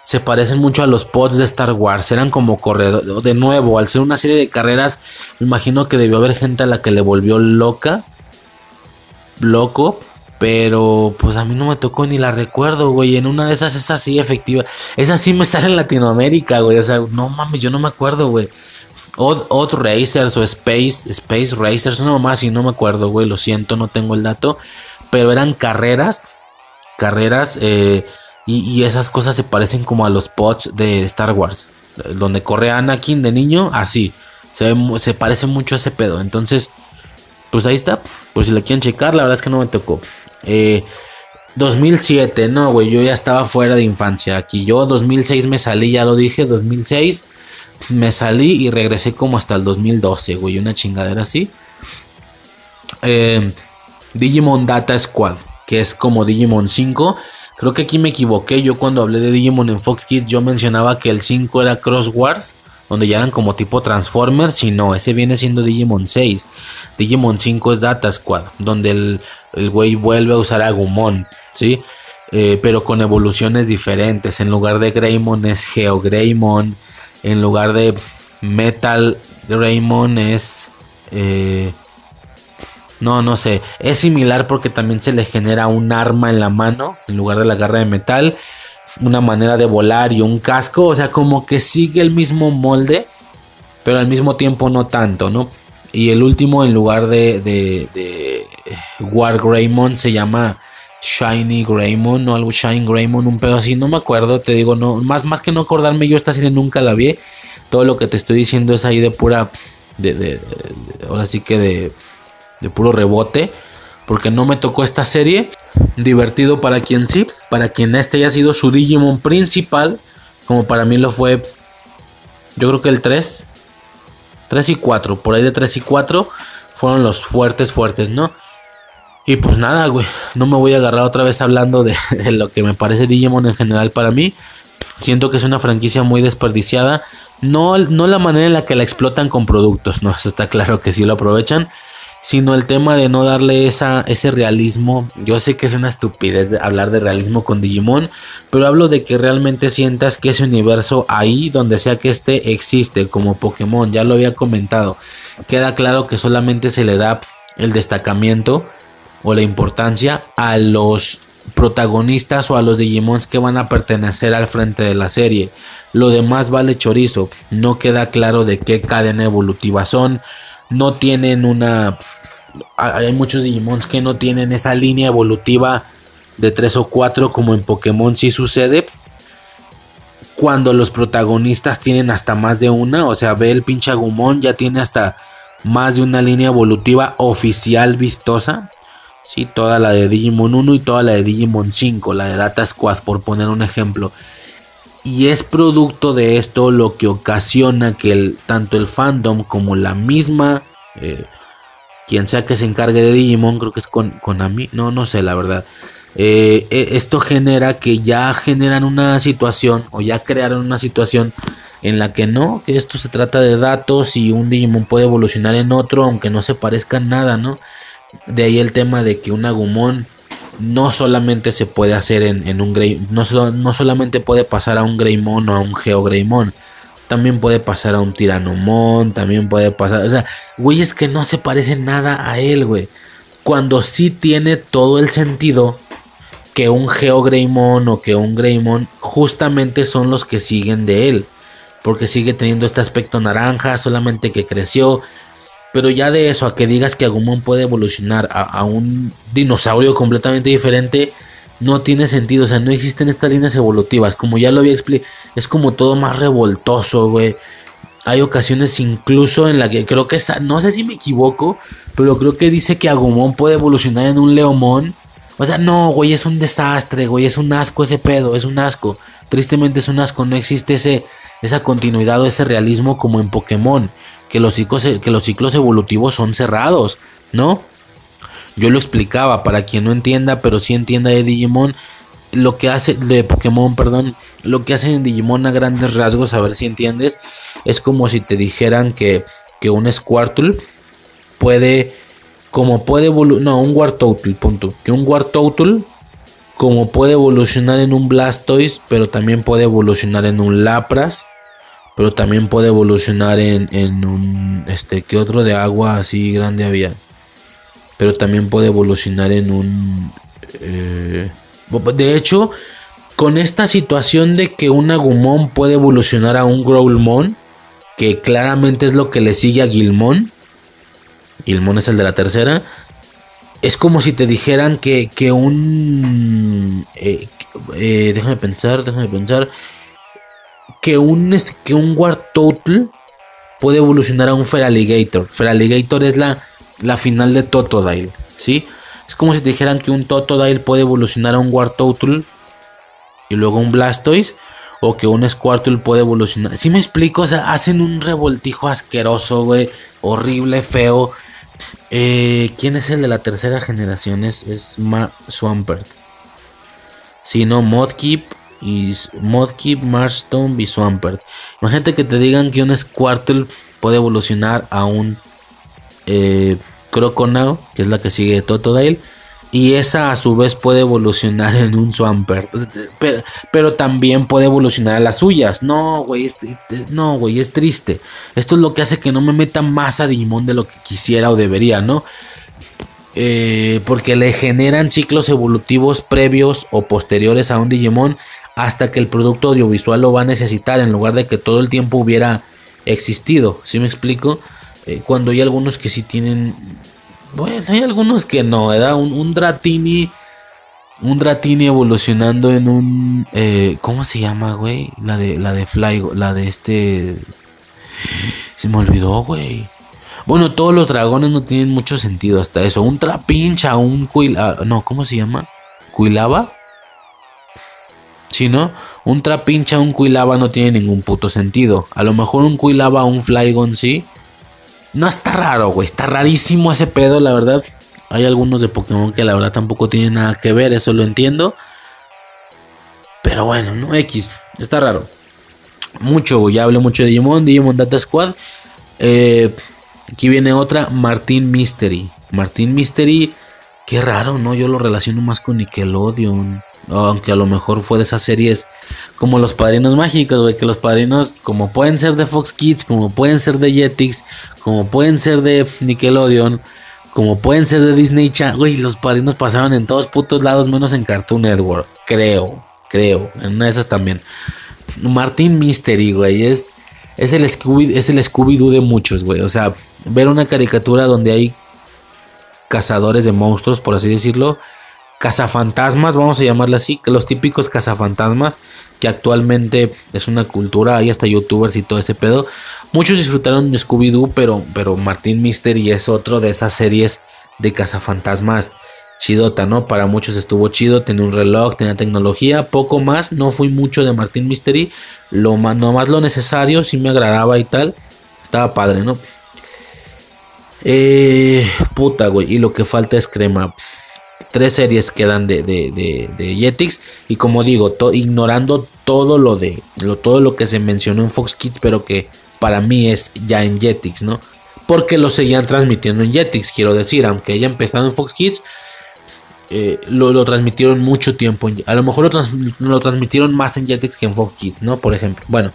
Se parecen mucho a los pods de Star Wars. Eran como corredores. De nuevo, al ser una serie de carreras, me imagino que debió haber gente a la que le volvió loca. Loco. Pero pues a mí no me tocó ni la recuerdo, güey. En una de esas es así efectiva. Esa sí me sale en Latinoamérica, güey. O sea, no mames, yo no me acuerdo, güey. Odd, Racers o Space, Space Racers, no más y no me acuerdo, güey. Lo siento, no tengo el dato. Pero eran carreras. Carreras. Eh, y, esas cosas se parecen como a los pods de Star Wars. Donde corre Anakin de niño, así. Se, se parece mucho a ese pedo. Entonces, pues ahí está. Pues si la quieren checar, la verdad es que no me tocó. 2007, eh, no, güey, yo ya estaba fuera de infancia. Aquí yo 2006 me salí, ya lo dije, 2006 me salí y regresé como hasta el 2012, güey, una chingadera así. Eh, Digimon Data Squad, que es como Digimon 5. Creo que aquí me equivoqué. Yo cuando hablé de Digimon en Fox Kids, yo mencionaba que el 5 era Cross Wars, donde ya eran como tipo Transformers. Y no, ese viene siendo Digimon 6. Digimon 5 es Data Squad, donde el, el güey vuelve a usar a Gumon, ¿sí? Eh, pero con evoluciones diferentes. En lugar de Greymon es Geo Greymon. En lugar de Metal Greymon es... Eh, no, no sé. Es similar porque también se le genera un arma en la mano en lugar de la garra de metal. Una manera de volar y un casco. O sea, como que sigue el mismo molde. Pero al mismo tiempo no tanto, ¿no? Y el último, en lugar de, de, de War Greymon, se llama Shiny Greymon o algo Shine Greymon, un pedo así. No me acuerdo, te digo, no, más, más que no acordarme, yo esta serie nunca la vi. Todo lo que te estoy diciendo es ahí de pura. De, de, ahora sí que de, de puro rebote. Porque no me tocó esta serie. Divertido para quien sí. Para quien este haya sido su Digimon principal. Como para mí lo fue. Yo creo que el 3. 3 y 4. Por ahí de 3 y 4. Fueron los fuertes, fuertes, ¿no? Y pues nada, güey. No me voy a agarrar otra vez hablando de, lo que me parece Digimon en general para mí. Siento que es una franquicia muy desperdiciada. No, no la manera en la que la explotan con productos, no, eso está claro que sí lo aprovechan, sino el tema de no darle esa, ese realismo. Yo sé que es una estupidez hablar de realismo con Digimon, pero hablo de que realmente sientas que ese universo ahí, donde sea que esté, existe como Pokémon, ya lo había comentado. Queda claro que solamente se le da el destacamiento o la importancia a los protagonistas o a los Digimons que van a pertenecer al frente de la serie. Lo demás vale chorizo. No queda claro de qué cadena evolutiva son. No tienen una... Hay muchos Digimons que no tienen esa línea evolutiva de 3 o 4 como en Pokémon sí sucede. Cuando los protagonistas tienen hasta más de una. O sea, ve el pinche Agumon ya tiene hasta más de una línea evolutiva oficial vistosa. Sí, toda la de Digimon 1 y toda la de Digimon 5, la de Data Squad, por poner un ejemplo. Y es producto de esto lo que ocasiona que el, tanto el fandom como la misma, eh, quien sea que se encargue de Digimon, creo que es con, Konami, no, no sé la verdad. Eh, eh, esto genera que ya generan una situación o ya crearon una situación en la que no, que esto se trata de datos y un Digimon puede evolucionar en otro aunque no se parezca nada, ¿no? De ahí el tema de que un Agumon no solamente se puede hacer en, un Grey, no, no, solamente puede pasar a un Greymon o a un Geogreymon, también puede pasar a un Tiranomon, también puede pasar, o sea, güey, es que no se parece nada a él, güey. Cuando sí tiene todo el sentido que un Geogreymon o que un Greymon justamente son los que siguen de él, porque sigue teniendo este aspecto naranja, solamente que creció, pero ya de eso a que digas que Agumon puede evolucionar a, un dinosaurio completamente diferente, no tiene sentido. O sea, no existen estas líneas evolutivas. Como ya lo había explicado, es como todo más revoltoso, güey. Hay ocasiones incluso en la que creo que, no sé si me equivoco, pero creo que dice que Agumon puede evolucionar en un Leomon. O sea, no, güey, es un desastre, güey, es un asco ese pedo, es un asco. Tristemente es un asco, no existe ese, esa continuidad o ese realismo como en Pokémon que los ciclos, que los ciclos evolutivos son cerrados, ¿no? Yo lo explicaba para quien no entienda, pero sí entienda de Digimon, lo que hace de Pokémon, perdón, lo que hacen en Digimon a grandes rasgos, a ver si entiendes, es como si te dijeran que, que un Squirtle puede como puede evolucionar, no, un Wartortle, punto, que un Wartortle como puede evolucionar en un Blastoise, pero también puede evolucionar en un Lapras pero también puede evolucionar en, en un, este, ¿qué otro de agua así grande había? Pero también puede evolucionar en un, eh, de hecho, con esta situación de que un Agumon puede evolucionar a un Growlmon, que claramente es lo que le sigue a Gilmon, Gilmon es el de la tercera, es como si te dijeran que, que un... Eh, eh, déjame pensar, déjame pensar que un, que un Wartortle puede evolucionar a un Feraligator. Feraligator es la, la final de Totodile, ¿sí? Es como si te dijeran que un Totodile puede evolucionar a un Wartortle y luego un Blastoise. O que un Squirtle puede evolucionar. Si me explico, o sea, hacen un revoltijo asqueroso, güey. Horrible, feo. Eh, ¿Quién es el de la tercera generación? Es, es Swampert. Si no, Modkeep y Modkip, Marstone y Swampert. Imagínate que te digan que un Squirtle puede evolucionar a un eh, Croconaw, que es la que sigue Totodile. Y esa a su vez puede evolucionar en un Swampert. Pero, también puede evolucionar a las suyas. No, güey, es, no, güey, es triste. Esto es lo que hace que no me meta más a Digimon de lo que quisiera o debería, ¿no? Eh, porque le generan ciclos evolutivos previos o posteriores a un Digimon hasta que el producto audiovisual lo va a necesitar en lugar de que todo el tiempo hubiera existido. ¿Sí me explico? Eh, cuando hay algunos que sí tienen. Bueno, hay algunos que no, ¿verdad? Un, un Dratini. Un Dratini evolucionando en un. Eh, ¿Cómo se llama, güey? La de, la de Fly. La de este. Se me olvidó, güey. Bueno, todos los dragones no tienen mucho sentido hasta eso. Un trapincha, un cuil... ah, no, ¿cómo se llama? ¿Cuilaba? Sí, ¿no? Un trapincha, un cuilaba no tiene ningún puto sentido. A lo mejor un cuilaba, un flygon sí. No está raro, güey. Está rarísimo ese pedo, la verdad. Hay algunos de Pokémon que la verdad tampoco tienen nada que ver, eso lo entiendo. Pero bueno, no X. Está raro. Mucho, güey. Ya hablé mucho de Digimon, Digimon Data Squad. Eh, aquí viene otra, Martín Mystery. Martín Mystery, qué raro, ¿no? Yo lo relaciono más con Nickelodeon. Aunque a lo mejor fue de esas series como los padrinos mágicos, güey. Que los padrinos, como pueden ser de Fox Kids, como pueden ser de Jetix, como pueden ser de Nickelodeon, como pueden ser de Disney Channel. Güey, los padrinos pasaron en todos putos lados, menos en Cartoon Network. Creo, creo. En una de esas también. Martín Mystery, güey, es, es el Scooby, es el Scooby-Doo de muchos, güey. O sea, ver una caricatura donde hay cazadores de monstruos, por así decirlo. Cazafantasmas, vamos a llamarla así, los típicos cazafantasmas, que actualmente es una cultura, hay hasta youtubers y todo ese pedo. Muchos disfrutaron de Scooby-Doo, pero, pero Martín Mystery es otro de esas series de cazafantasmas chidota, ¿no? Para muchos estuvo chido, tenía un reloj, tenía tecnología, poco más, no fui mucho de Martín Mystery, lo más, nomás lo necesario, sí me agradaba y tal, estaba padre, ¿no? Eh, puta, güey, y lo que falta es crema. Tres series quedan de, de, de, de Jetix. Y como digo, to, ignorando todo lo de lo, todo lo que se mencionó en Fox Kids, pero que para mí es ya en Jetix, ¿no? Porque lo seguían transmitiendo en Jetix, quiero decir, aunque haya empezado en Fox Kids, eh, lo, lo, transmitieron mucho tiempo. A lo mejor lo, lo, transmitieron más en Jetix que en Fox Kids, ¿no? Por ejemplo. Bueno,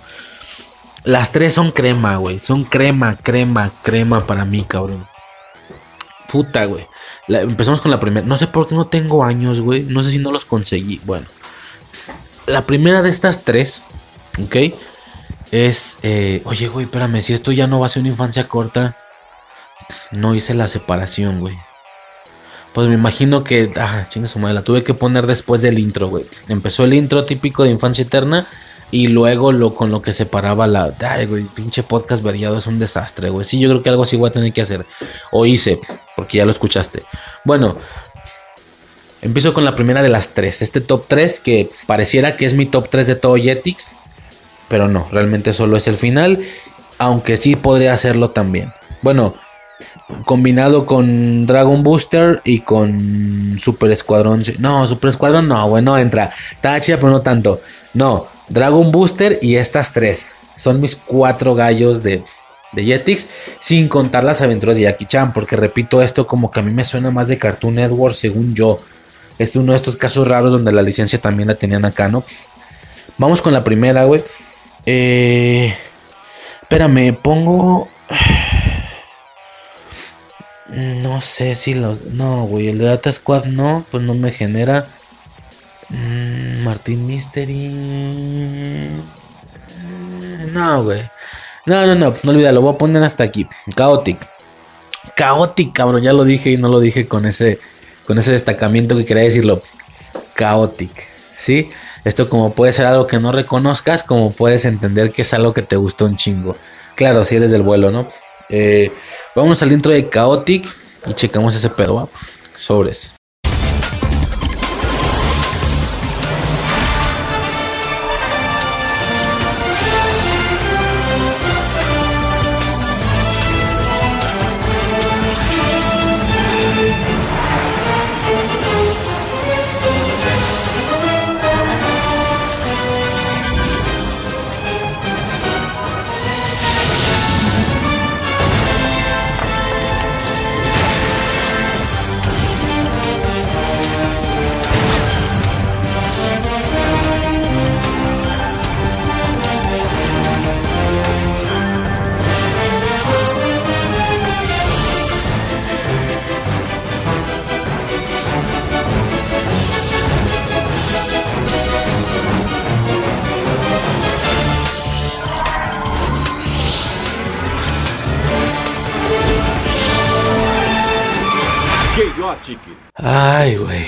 las tres son crema, güey. Son crema, crema, crema para mí, cabrón. Puta, güey. Empezamos con la primera. No sé por qué no tengo años, güey. No sé si no los conseguí. Bueno. La primera de estas tres, ¿ok? Es... Eh, oye, güey, espérame. Si esto ya no va a ser una infancia corta. No hice la separación, güey. Pues me imagino que. Ah, chinga su madre, la tuve que poner después del intro, güey. Empezó el intro típico de Infancia Eterna. Y luego lo con lo que separaba la. Ay, güey, pinche podcast variado es un desastre, güey. Sí, yo creo que algo así voy a tener que hacer. O hice, porque ya lo escuchaste. Bueno, empiezo con la primera de las tres. Este top 3 que pareciera que es mi top 3 de todo Jetix. Pero no, realmente solo es el final. Aunque sí podría hacerlo también. Bueno, combinado con Dragon Booster y con Super Escuadrón. No, Super Escuadrón no, bueno, entra. Está chida, pero no tanto. No, Dragon Booster y estas tres. Son mis cuatro gallos de, de Jetix. Sin contar las aventuras de Jackie Chan. Porque repito, esto como que a mí me suena más de Cartoon Network, según yo. Es uno de estos casos raros donde la licencia también la tenían acá, ¿no? Vamos con la primera, güey. Eh, espérame, pongo. No sé si los. No, güey. El de Data Squad no. Pues no me genera. Mm, Martín Mystery. No, güey. No, no, no. No olvídalo. Lo voy a poner hasta aquí. Chaotic. Chaotic, cabrón. Ya lo dije y no lo dije con ese. Con ese destacamiento que quería decirlo. Chaotic. ¿Sí? Esto como puede ser algo que no reconozcas. Como puedes entender que es algo que te gustó un chingo. Claro, si eres del vuelo, ¿no? Eh, vamos al intro de Chaotic y checamos ese pedo. Sobres. Ay, güey.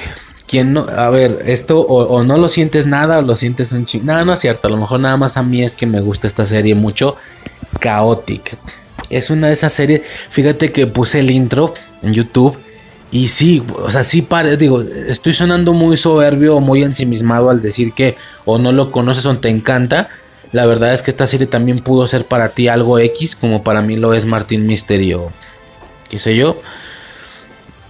¿Quién no? A ver, esto o, no lo sientes nada o lo sientes un ching. No, no es cierto. A lo mejor nada más a mí es que me gusta esta serie mucho. Chaotic. Es una de esas series. Fíjate que puse el intro en YouTube. Y sí, o sea, sí parece, digo, estoy sonando muy soberbio o muy ensimismado al decir que o no lo conoces o te encanta. La verdad es que esta serie también pudo ser para ti algo X, como para mí lo es Martín Misterio. ¿Qué sé yo?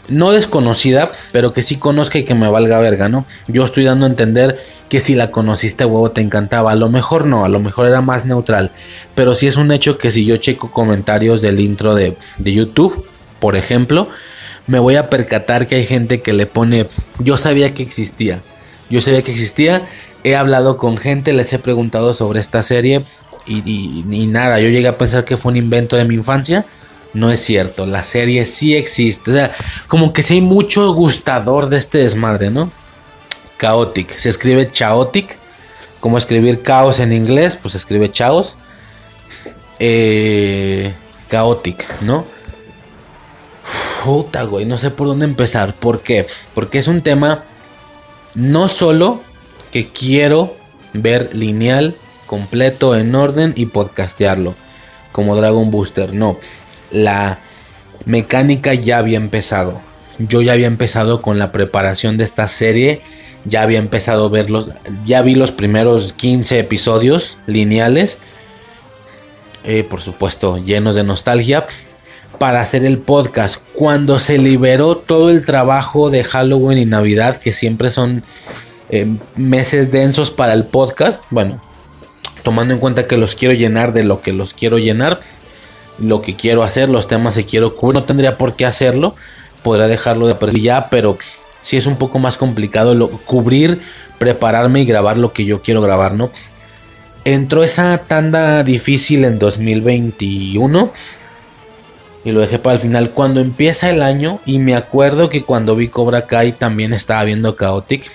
No desconocida, pero que sí conozca y que me valga verga, ¿no? Yo estoy dando a entender que si la conociste, huevo, te encantaba. A lo mejor no, a lo mejor era más neutral. Pero sí es un hecho que si yo checo comentarios del intro de, de YouTube, por ejemplo, me voy a percatar que hay gente que le pone, yo sabía que existía, yo sabía que existía, he hablado con gente, les he preguntado sobre esta serie y, nada, yo llegué a pensar que fue un invento de mi infancia. No es cierto, la serie sí existe. O sea, como que sí hay mucho gustador de este desmadre, ¿no? Chaotic. Se escribe chaotic. Como escribir caos en inglés, pues se escribe chaos. Eh, chaotic, ¿no? Puta, güey, no sé por dónde empezar. ¿Por qué? Porque es un tema no solo que quiero ver lineal, completo, en orden y podcastearlo. Como Dragon Booster. No. La mecánica ya había empezado. Yo ya había empezado con la preparación de esta serie. Ya había empezado a verlos. Ya vi los primeros 15 episodios lineales. Eh, por supuesto, llenos de nostalgia para hacer el podcast. Cuando se liberó todo el trabajo de Halloween y Navidad, que siempre son eh, meses densos para el podcast, bueno, tomando en cuenta que los quiero llenar de lo que los quiero llenar, lo que quiero hacer, los temas que quiero cubrir, no tendría por qué hacerlo, podría dejarlo de perder ya, pero si es un poco más complicado lo, cubrir, prepararme y grabar lo que yo quiero grabar, ¿no? Entró esa tanda difícil en 2021 y lo dejé para el final. Cuando empieza el año, y me acuerdo que cuando vi Cobra Kai también estaba viendo Chaotic.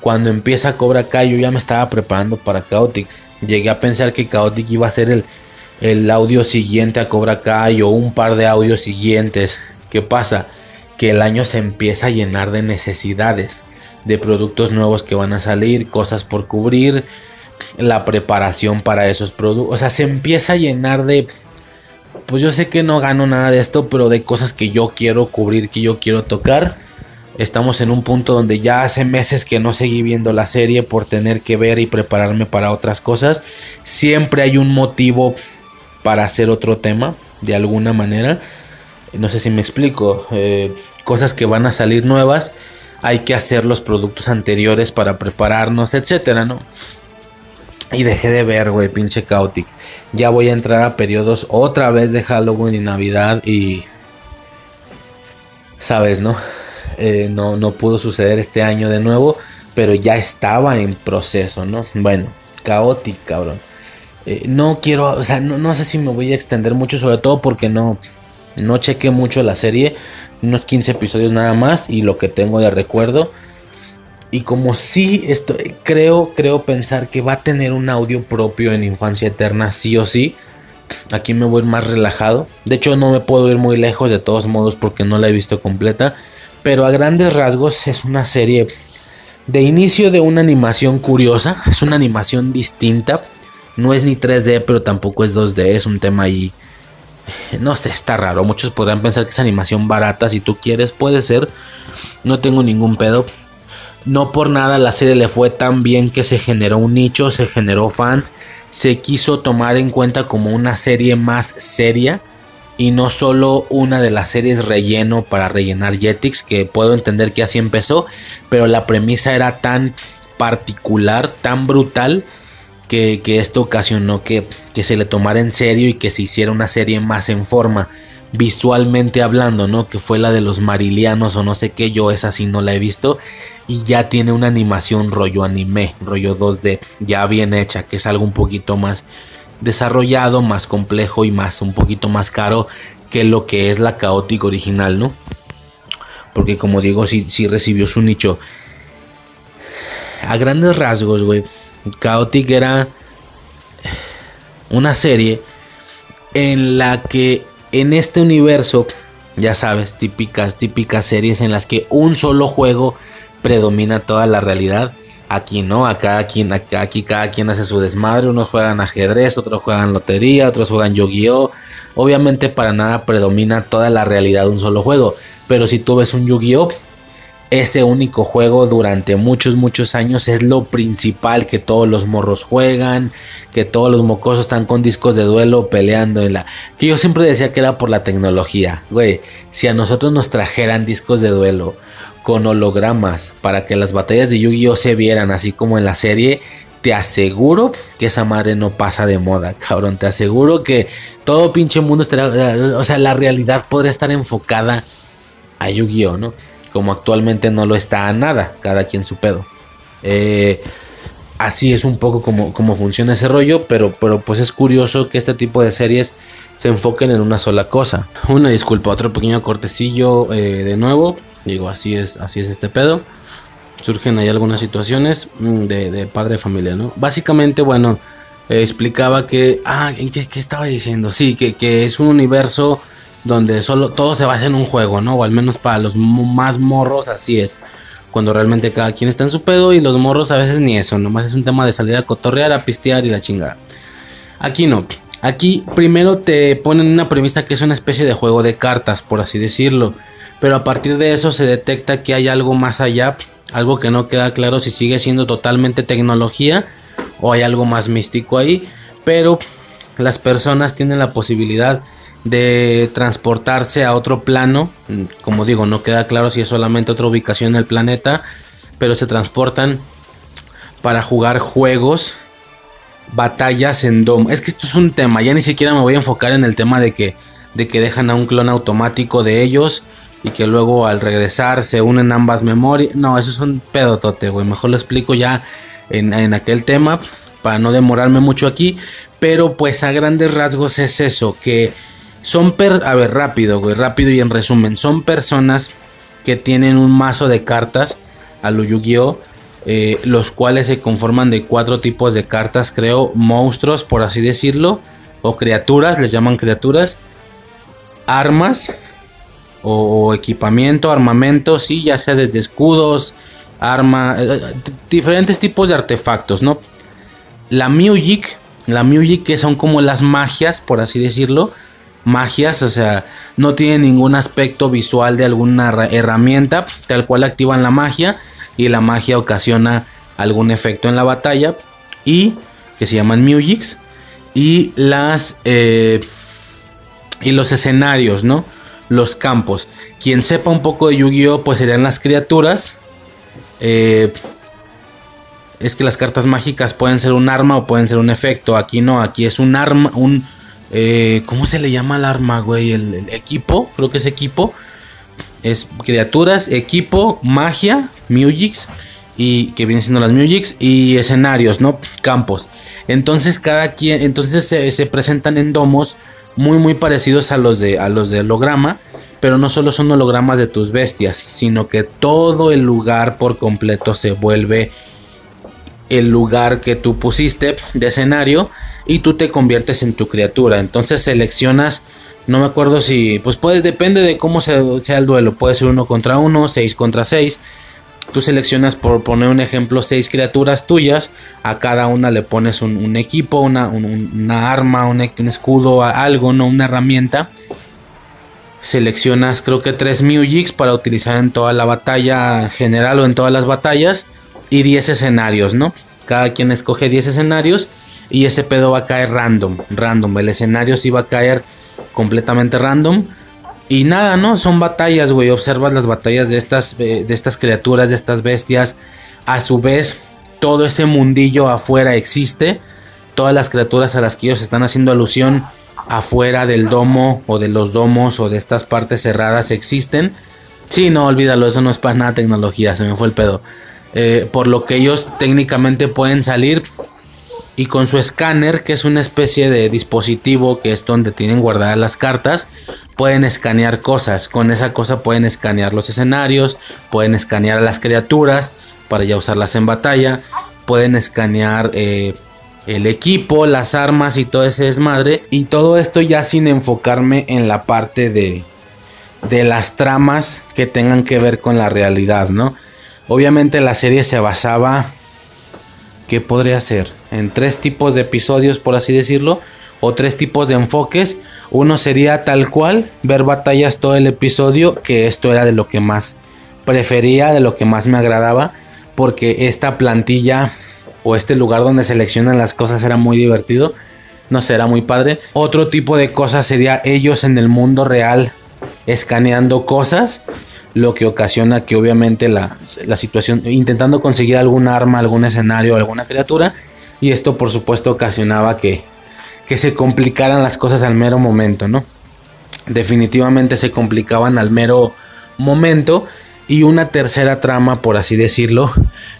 Cuando empieza Cobra Kai, yo ya me estaba preparando para Chaotic. Llegué a pensar que Chaotic iba a ser el, el audio siguiente a Cobra Kai o un par de audios siguientes. ¿Qué pasa? Que el año se empieza a llenar de necesidades, de productos nuevos que van a salir, cosas por cubrir, la preparación para esos productos. O sea, se empieza a llenar de pues yo sé que no gano nada de esto, pero de cosas que yo quiero cubrir, que yo quiero tocar. Estamos en un punto donde ya hace meses que no seguí viendo la serie por tener que ver y prepararme para otras cosas. Siempre hay un motivo para hacer otro tema, de alguna manera. No sé si me explico. Eh, cosas que van a salir nuevas. Hay que hacer los productos anteriores para prepararnos, etcétera, ¿no? Y dejé de ver, güey, pinche Chaotic. Ya voy a entrar a periodos otra vez de Halloween y Navidad y... Sabes, ¿no? Eh, no, no pudo suceder este año de nuevo, pero ya estaba en proceso, ¿no? Bueno, Chaotic, cabrón. Eh, no quiero, o sea, no, no, sé si me voy a extender mucho, sobre todo porque no, no chequé mucho la serie. Unos 15 episodios nada más y lo que tengo de recuerdo. Y como sí estoy, creo, creo pensar que va a tener un audio propio en Infancia Eterna, sí o sí. Aquí me voy más relajado. De hecho, no me puedo ir muy lejos de todos modos porque no la he visto completa. Pero a grandes rasgos es una serie de inicio de una animación curiosa. Es una animación distinta. No es ni 3D, pero tampoco es 2D. Es un tema ahí. No sé, está raro. Muchos podrán pensar que es animación barata. Si tú quieres, puede ser. No tengo ningún pedo. No por nada la serie le fue tan bien que se generó un nicho, se generó fans, se quiso tomar en cuenta como una serie más seria y no solo una de las series relleno para rellenar Jetix, que puedo entender que así empezó, pero la premisa era tan particular, tan brutal, que, esto ocasionó que, que, se le tomara en serio y que se hiciera una serie más en forma, visualmente hablando, ¿no? Que fue la de los Marilianos o no sé qué, yo esa sí no la he visto y ya tiene una animación rollo anime, rollo 2D, ya bien hecha, que es algo un poquito más desarrollado, más complejo y más un poquito más caro que lo que es la Chaotic original, ¿no? Porque como digo, sí, sí recibió su nicho. A grandes rasgos, güey, Chaotic era una serie en la que en este universo ya sabes, típicas, típicas series en las que un solo juego predomina toda la realidad. Aquí no, acá, acá, aquí cada quien hace su desmadre. Unos juegan ajedrez, otros juegan lotería, otros juegan Yu-Gi-Oh! Obviamente para nada predomina toda la realidad de un solo juego. Pero si tú ves un Yu-Gi-Oh! Ese único juego durante muchos, muchos años es lo principal que todos los morros juegan, que todos los mocosos están con discos de duelo peleando en la... Que yo siempre decía que era por la tecnología, güey. Si a nosotros nos trajeran discos de duelo con hologramas para que las batallas de Yu-Gi-Oh se vieran así como en la serie, te aseguro que esa madre no pasa de moda, cabrón. Te aseguro que todo pinche mundo estaría... O sea, la realidad podría estar enfocada a Yu-Gi-Oh, ¿no? Como actualmente no lo está a nada, cada quien su pedo. Eh, así es un poco como, como, funciona ese rollo, pero, pero pues es curioso que este tipo de series se enfoquen en una sola cosa. Una disculpa, otro pequeño cortecillo eh, de nuevo. Digo, así es, así es este pedo. Surgen ahí algunas situaciones mm, de, padre familia, ¿no? Básicamente, bueno, eh, explicaba que... Ah, ¿qué, ¿qué, estaba diciendo? Sí, que, que es un universo donde solo todo se basa en un juego, ¿no? O al menos para los más morros así es. Cuando realmente cada quien está en su pedo y los morros a veces ni eso, nomás es un tema de salir a cotorrear, a pistear y la chingada. Aquí no. Aquí primero te ponen una premisa que es una especie de juego de cartas, por así decirlo. Pero a partir de eso se detecta que hay algo más allá, algo que no queda claro si sigue siendo totalmente tecnología o hay algo más místico ahí. Pero las personas tienen la posibilidad de transportarse a otro plano. Como digo, no queda claro si es solamente otra ubicación en el planeta, pero se transportan para jugar juegos, batallas en DOM. Es que esto es un tema, ya ni siquiera me voy a enfocar en el tema de que, de que dejan a un clon automático de ellos y que luego al regresar se unen ambas memorias. No, eso es un pedotote, güey. Mejor lo explico ya en, en aquel tema para no demorarme mucho aquí. Pero pues a grandes rasgos es eso, que son, per a ver, rápido, güey, rápido y en resumen. Son personas que tienen un mazo de cartas a lo Yu-Gi-Oh! Eh, los cuales se conforman de cuatro tipos de cartas, creo, monstruos, por así decirlo, o criaturas, les llaman criaturas, armas o, equipamiento, armamento, sí, ya sea desde escudos, arma, eh, eh, diferentes tipos de artefactos, ¿no? La Music, la Music que son como las magias, por así decirlo, magias, o sea, no tiene ningún aspecto visual de alguna herramienta, tal cual activan la magia y la magia ocasiona algún efecto en la batalla y que se llaman Musics y las eh, y los escenarios, ¿no? Los campos. Quien sepa un poco de Yu-Gi-Oh, pues serían las criaturas. Eh, es que las cartas mágicas pueden ser un arma o pueden ser un efecto. Aquí no, aquí es un arma, un, eh, ¿Cómo se le llama el arma, güey? El, equipo, creo que es equipo. Es criaturas, equipo, magia, Musics. Y que vienen siendo las Musics. Y escenarios, ¿no? Campos. Entonces cada quien. Entonces se, presentan en domos. Muy muy parecidos a los de. a los de holograma. Pero no solo son hologramas de tus bestias. Sino que todo el lugar por completo se vuelve. El lugar que tú pusiste de escenario y tú te conviertes en tu criatura. Entonces seleccionas, no me acuerdo si, pues puede, depende de cómo sea, el duelo. Puede ser uno contra uno, seis contra seis. Tú seleccionas, por poner un ejemplo, seis criaturas tuyas. A cada una le pones un, equipo, una, arma, un, escudo, algo, no una herramienta. Seleccionas, creo que tres Musics para utilizar en toda la batalla general o en todas las batallas. Y 10 escenarios, ¿no? Cada quien escoge 10 escenarios y ese pedo va a caer random, random. El escenario sí va a caer completamente random. Y nada, ¿no? Son batallas, güey. Observas las batallas de estas, eh, de estas criaturas, de estas bestias. A su vez, todo ese mundillo afuera existe. Todas las criaturas a las que ellos están haciendo alusión afuera del domo o de los domos o de estas partes cerradas existen. Sí, no, olvídalo, eso no es para nada tecnología, se me fue el pedo. Eh, por lo que ellos técnicamente pueden salir y con su escáner, que es una especie de dispositivo que es donde tienen guardadas las cartas, pueden escanear cosas. Con esa cosa pueden escanear los escenarios, pueden escanear a las criaturas para ya usarlas en batalla, pueden escanear eh, el equipo, las armas y todo ese desmadre. Y todo esto ya sin enfocarme en la parte de, de las tramas que tengan que ver con la realidad, ¿no? Obviamente la serie se basaba, ¿qué podría ser? En tres tipos de episodios, por así decirlo, o tres tipos de enfoques. Uno sería tal cual, ver batallas todo el episodio, que esto era de lo que más prefería, de lo que más me agradaba, porque esta plantilla o este lugar donde seleccionan las cosas era muy divertido. No sé, era muy padre. Otro tipo de cosas sería ellos en el mundo real escaneando cosas lo que ocasiona que obviamente la, situación, intentando conseguir algún arma, algún escenario, alguna criatura, y esto por supuesto ocasionaba que, que se complicaran las cosas al mero momento, ¿no? Definitivamente se complicaban al mero momento. Y una tercera trama, por así decirlo,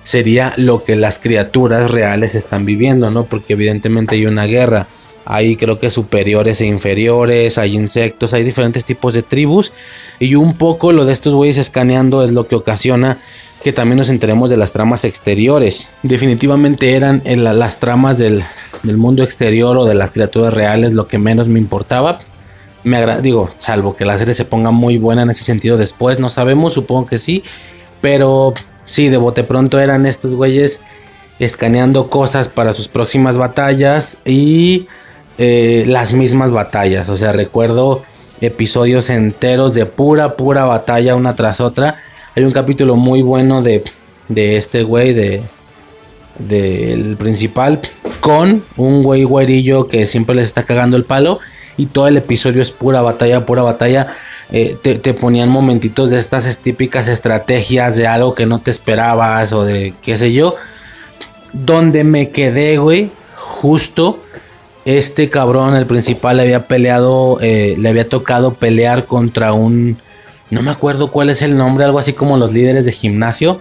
sería lo que las criaturas reales están viviendo, ¿no? Porque evidentemente hay una guerra hay creo que superiores e inferiores, hay insectos, hay diferentes tipos de tribus. Y un poco lo de estos güeyes escaneando es lo que ocasiona que también nos enteremos de las tramas exteriores. Definitivamente eran las tramas del, mundo exterior o de las criaturas reales lo que menos me importaba. Me digo, salvo que la serie se ponga muy buena en ese sentido después, no sabemos, supongo que sí. Pero sí, de bote pronto eran estos güeyes escaneando cosas para sus próximas batallas y eh, las mismas batallas. O sea, recuerdo episodios enteros de pura, pura batalla una tras otra. Hay un capítulo muy bueno de, de este güey, de del principal, con un güey güerillo que siempre les está cagando el palo. Y todo el episodio es pura batalla, pura batalla. Eh, te, te, ponían momentitos de estas típicas estrategias de algo que no te esperabas o de qué sé yo. Donde me quedé, güey, justo este cabrón, el principal, le había peleado, eh, le había tocado pelear contra un, no me acuerdo cuál es el nombre, algo así como los líderes de gimnasio.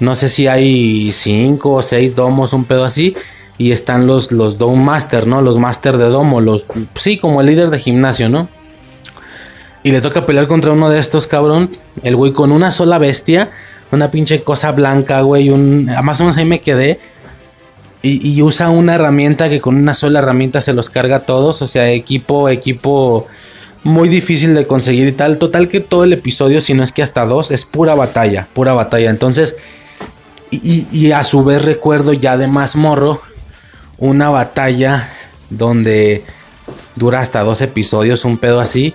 No sé si hay cinco o seis domos, un pedo así. Y están los, los Dome Master, ¿no? Los Master de Domo, los, sí, como el líder de gimnasio, ¿no? Y le toca pelear contra uno de estos, cabrón. El güey con una sola bestia, una pinche cosa blanca, güey. Un, más o menos ahí me quedé y, usa una herramienta que con una sola herramienta se los carga a todos. O sea, equipo, equipo muy difícil de conseguir y tal. Total que todo el episodio, si no es que hasta dos, es pura batalla, pura batalla. Entonces, y, a su vez recuerdo ya de más morro una batalla donde dura hasta dos episodios, un pedo así.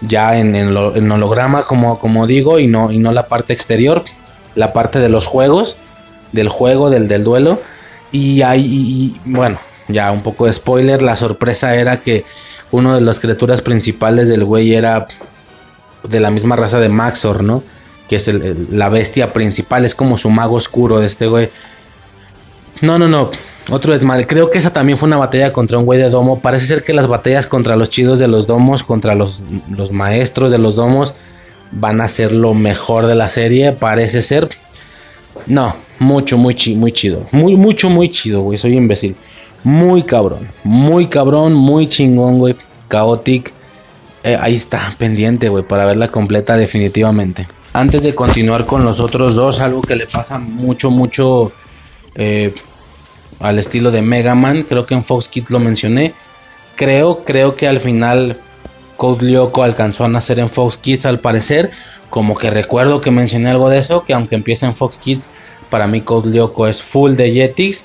Ya en, el holograma, como, como digo, y no, y no la parte exterior, la parte de los juegos, del juego, del, del duelo y ahí, bueno, ya un poco de spoiler, la sorpresa era que uno de las criaturas principales del güey era de la misma raza de Maxor, ¿no? Que es la bestia principal, es como su mago oscuro de este güey. No, no, no, otro desmadre. Creo que esa también fue una batalla contra un güey de domo. Parece ser que las batallas contra los chidos de los domos, contra los, los maestros de los domos, van a ser lo mejor de la serie, parece ser. No, mucho, muy, muy chido. Muy, mucho, muy chido, güey. Soy imbécil. Muy cabrón. Muy cabrón, muy chingón, güey. Chaotic. Eh, ahí está, pendiente, güey, para verla completa definitivamente. Antes de continuar con los otros dos, algo que le pasa mucho, mucho eh, al estilo de Mega Man. Creo que en Fox Kids lo mencioné. Creo, creo que al final Code Lyoko alcanzó a nacer en Fox Kids al parecer. Como que recuerdo que mencioné algo de eso, que aunque empieza en Fox Kids, para mí Code Lyoko es full de Jetix.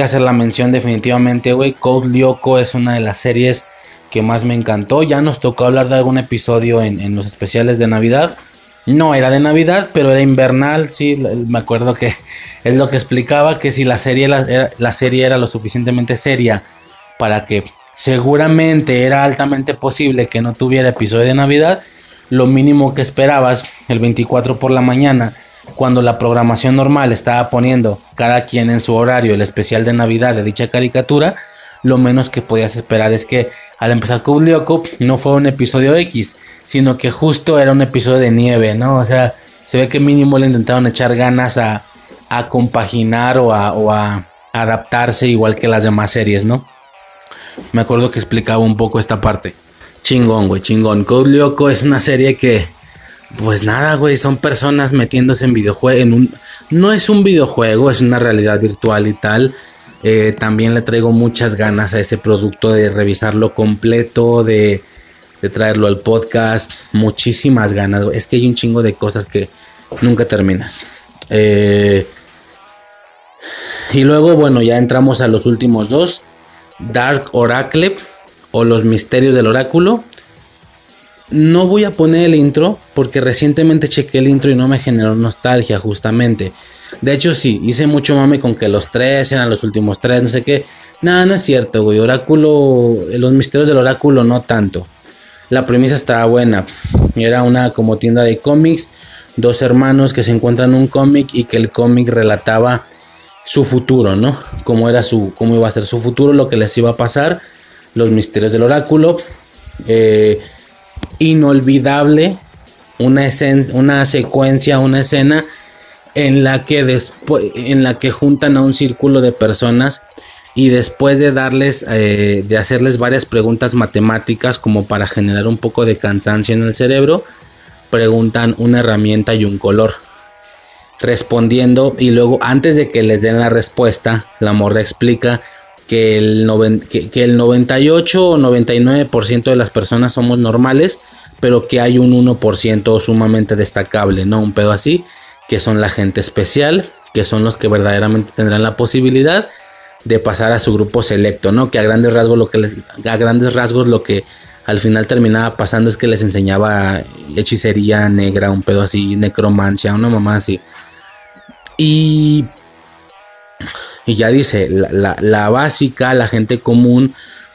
Que hacer la mención definitivamente, güey. Code Lyoko es una de las series que más me encantó. Ya nos tocó hablar de algún episodio en, los especiales de Navidad. No era de Navidad, pero era invernal, sí. Me acuerdo que es lo que explicaba, que si la serie, la, la serie era lo suficientemente seria para que seguramente era altamente posible que no tuviera episodio de Navidad. Lo mínimo que esperabas el 24 por la mañana, cuando la programación normal estaba poniendo cada quien en su horario el especial de Navidad de dicha caricatura, lo menos que podías esperar es que al empezar con Lyoko no fue un episodio X, sino que justo era un episodio de nieve, ¿no? O sea, se ve que mínimo le intentaron echar ganas a, a compaginar o a, o a adaptarse igual que las demás series, ¿no? Me acuerdo que explicaba un poco esta parte. Chingón, güey, chingón. Code Lyoko es una serie que, pues nada, güey, son personas metiéndose en videojuego, en no es un videojuego, es una realidad virtual y tal. Eh, también le traigo muchas ganas a ese producto de revisarlo completo, de, de traerlo al podcast. Muchísimas ganas. Es que hay un chingo de cosas que nunca terminas. Eh, y luego, bueno, ya entramos a los últimos dos. Dark Oracle o Los Misterios del Oráculo. No voy a poner el intro porque recientemente chequé el intro y no me generó nostalgia justamente. De hecho sí, hice mucho mame con que los tres eran los últimos tres, no sé qué. Nada, no es cierto, güey. Oráculo, Los Misterios del Oráculo no tanto. La premisa estaba buena. Era una como tienda de cómics, dos hermanos que se encuentran un cómic y que el cómic relataba su futuro, ¿no? Cómo era su, cómo iba a ser su futuro, lo que les iba a pasar, los misterios del oráculo, eh, inolvidable, una, una secuencia, una escena en la que después, en la que juntan a un círculo de personas y después de darles, eh, de hacerles varias preguntas matemáticas como para generar un poco de cansancio en el cerebro, preguntan una herramienta y un color. Respondiendo y luego antes de que les den la respuesta, la morra explica que el, que, el 98 o 99% de las personas somos normales, pero que hay un 1% sumamente destacable, ¿no? Un pedo así, que son la gente especial, que son los que verdaderamente tendrán la posibilidad de pasar a su grupo selecto, ¿no? Que a grandes rasgos lo que a grandes rasgos lo que al final terminaba pasando es que les enseñaba hechicería negra, un pedo así, necromancia, una mamá así. Y, y ya dice, la, básica, la gente común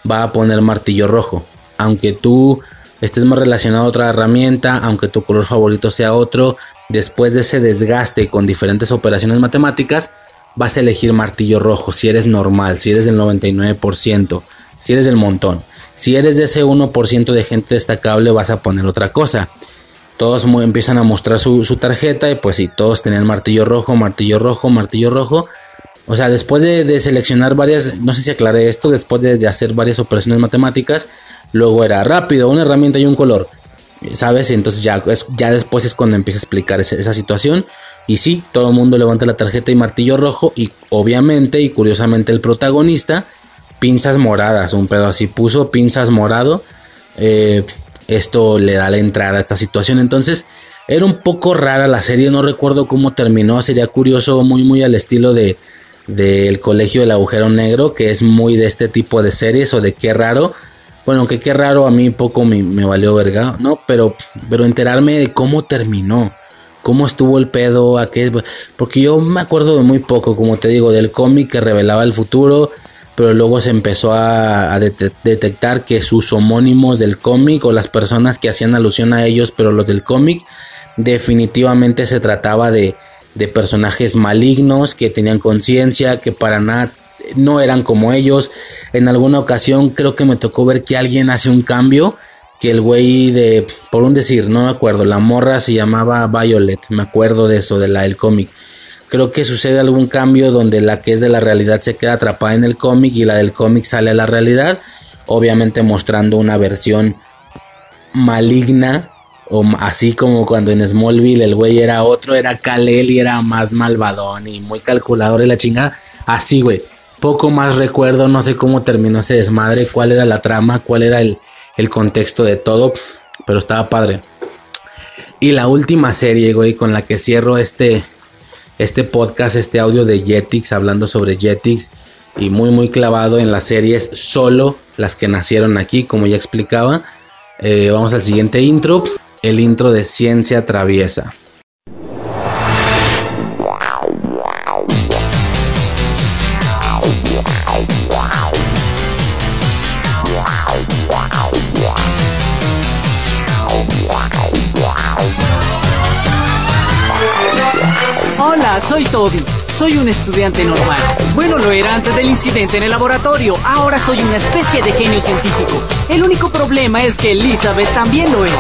va a poner martillo rojo. Aunque tú estés más relacionado a otra herramienta, aunque tu color favorito sea otro, después de ese desgaste con diferentes operaciones matemáticas, vas a elegir martillo rojo si eres normal, si eres del 99%, si eres del montón. Si eres de ese 1% de gente destacable, vas a poner otra cosa todos empiezan a mostrar su, tarjeta y pues sí, todos tenían martillo rojo, martillo rojo, martillo rojo. O sea, después de, seleccionar varias, no sé si aclaré esto, después de, hacer varias operaciones matemáticas, luego era rápido, una herramienta y un color. ¿Sabes? Entonces ya, ya después es cuando empieza a explicar esa, situación. Y sí, todo el mundo levanta la tarjeta y martillo rojo. Y obviamente y curiosamente el protagonista, pinzas moradas, un pedo así puso, pinzas morado. Eh, esto le da la entrada a esta situación. Entonces, era un poco rara la serie, no recuerdo cómo terminó, sería curioso, muy muy al estilo de del colegio del agujero negro, que es muy de este tipo de series o de qué raro. Bueno, aunque qué raro a mí poco me valió verga, ¿no? Pero, pero enterarme de cómo terminó, cómo estuvo el pedo, a qué... Porque yo me acuerdo de muy poco, como te digo, del cómic que revelaba el futuro, pero luego se empezó a, detectar que sus homónimos del cómic o las personas que hacían alusión a ellos, pero los del cómic, definitivamente se trataba de, de personajes malignos que tenían conciencia, que para nada no eran como ellos. En alguna ocasión creo que me tocó ver que alguien hace un cambio, que el güey de, por un decir, no me acuerdo, la morra se llamaba Violet, me acuerdo de eso, de la del cómic creo que sucede algún cambio donde la que es de la realidad se queda atrapada en el cómic y la del cómic sale a la realidad, obviamente mostrando una versión maligna o así como cuando en Smallville el güey era otro, era Kalel y era más malvadón y muy calculador y la chingada, así güey, poco más recuerdo, no sé cómo terminó ese desmadre, cuál era la trama, cuál era el, el contexto de todo, pero estaba padre. Y la última serie, güey, con la que cierro este, este podcast, este audio de Jetix, hablando sobre Jetix y muy muy clavado en las series, solo las que nacieron aquí, como ya explicaba. Eh, vamos al siguiente intro, el intro de Ciencia Traviesa. Hola, soy Toby. Soy un estudiante normal. Bueno, lo era antes del incidente en el laboratorio. Ahora soy una especie de genio científico. El único problema es que Elizabeth también lo es.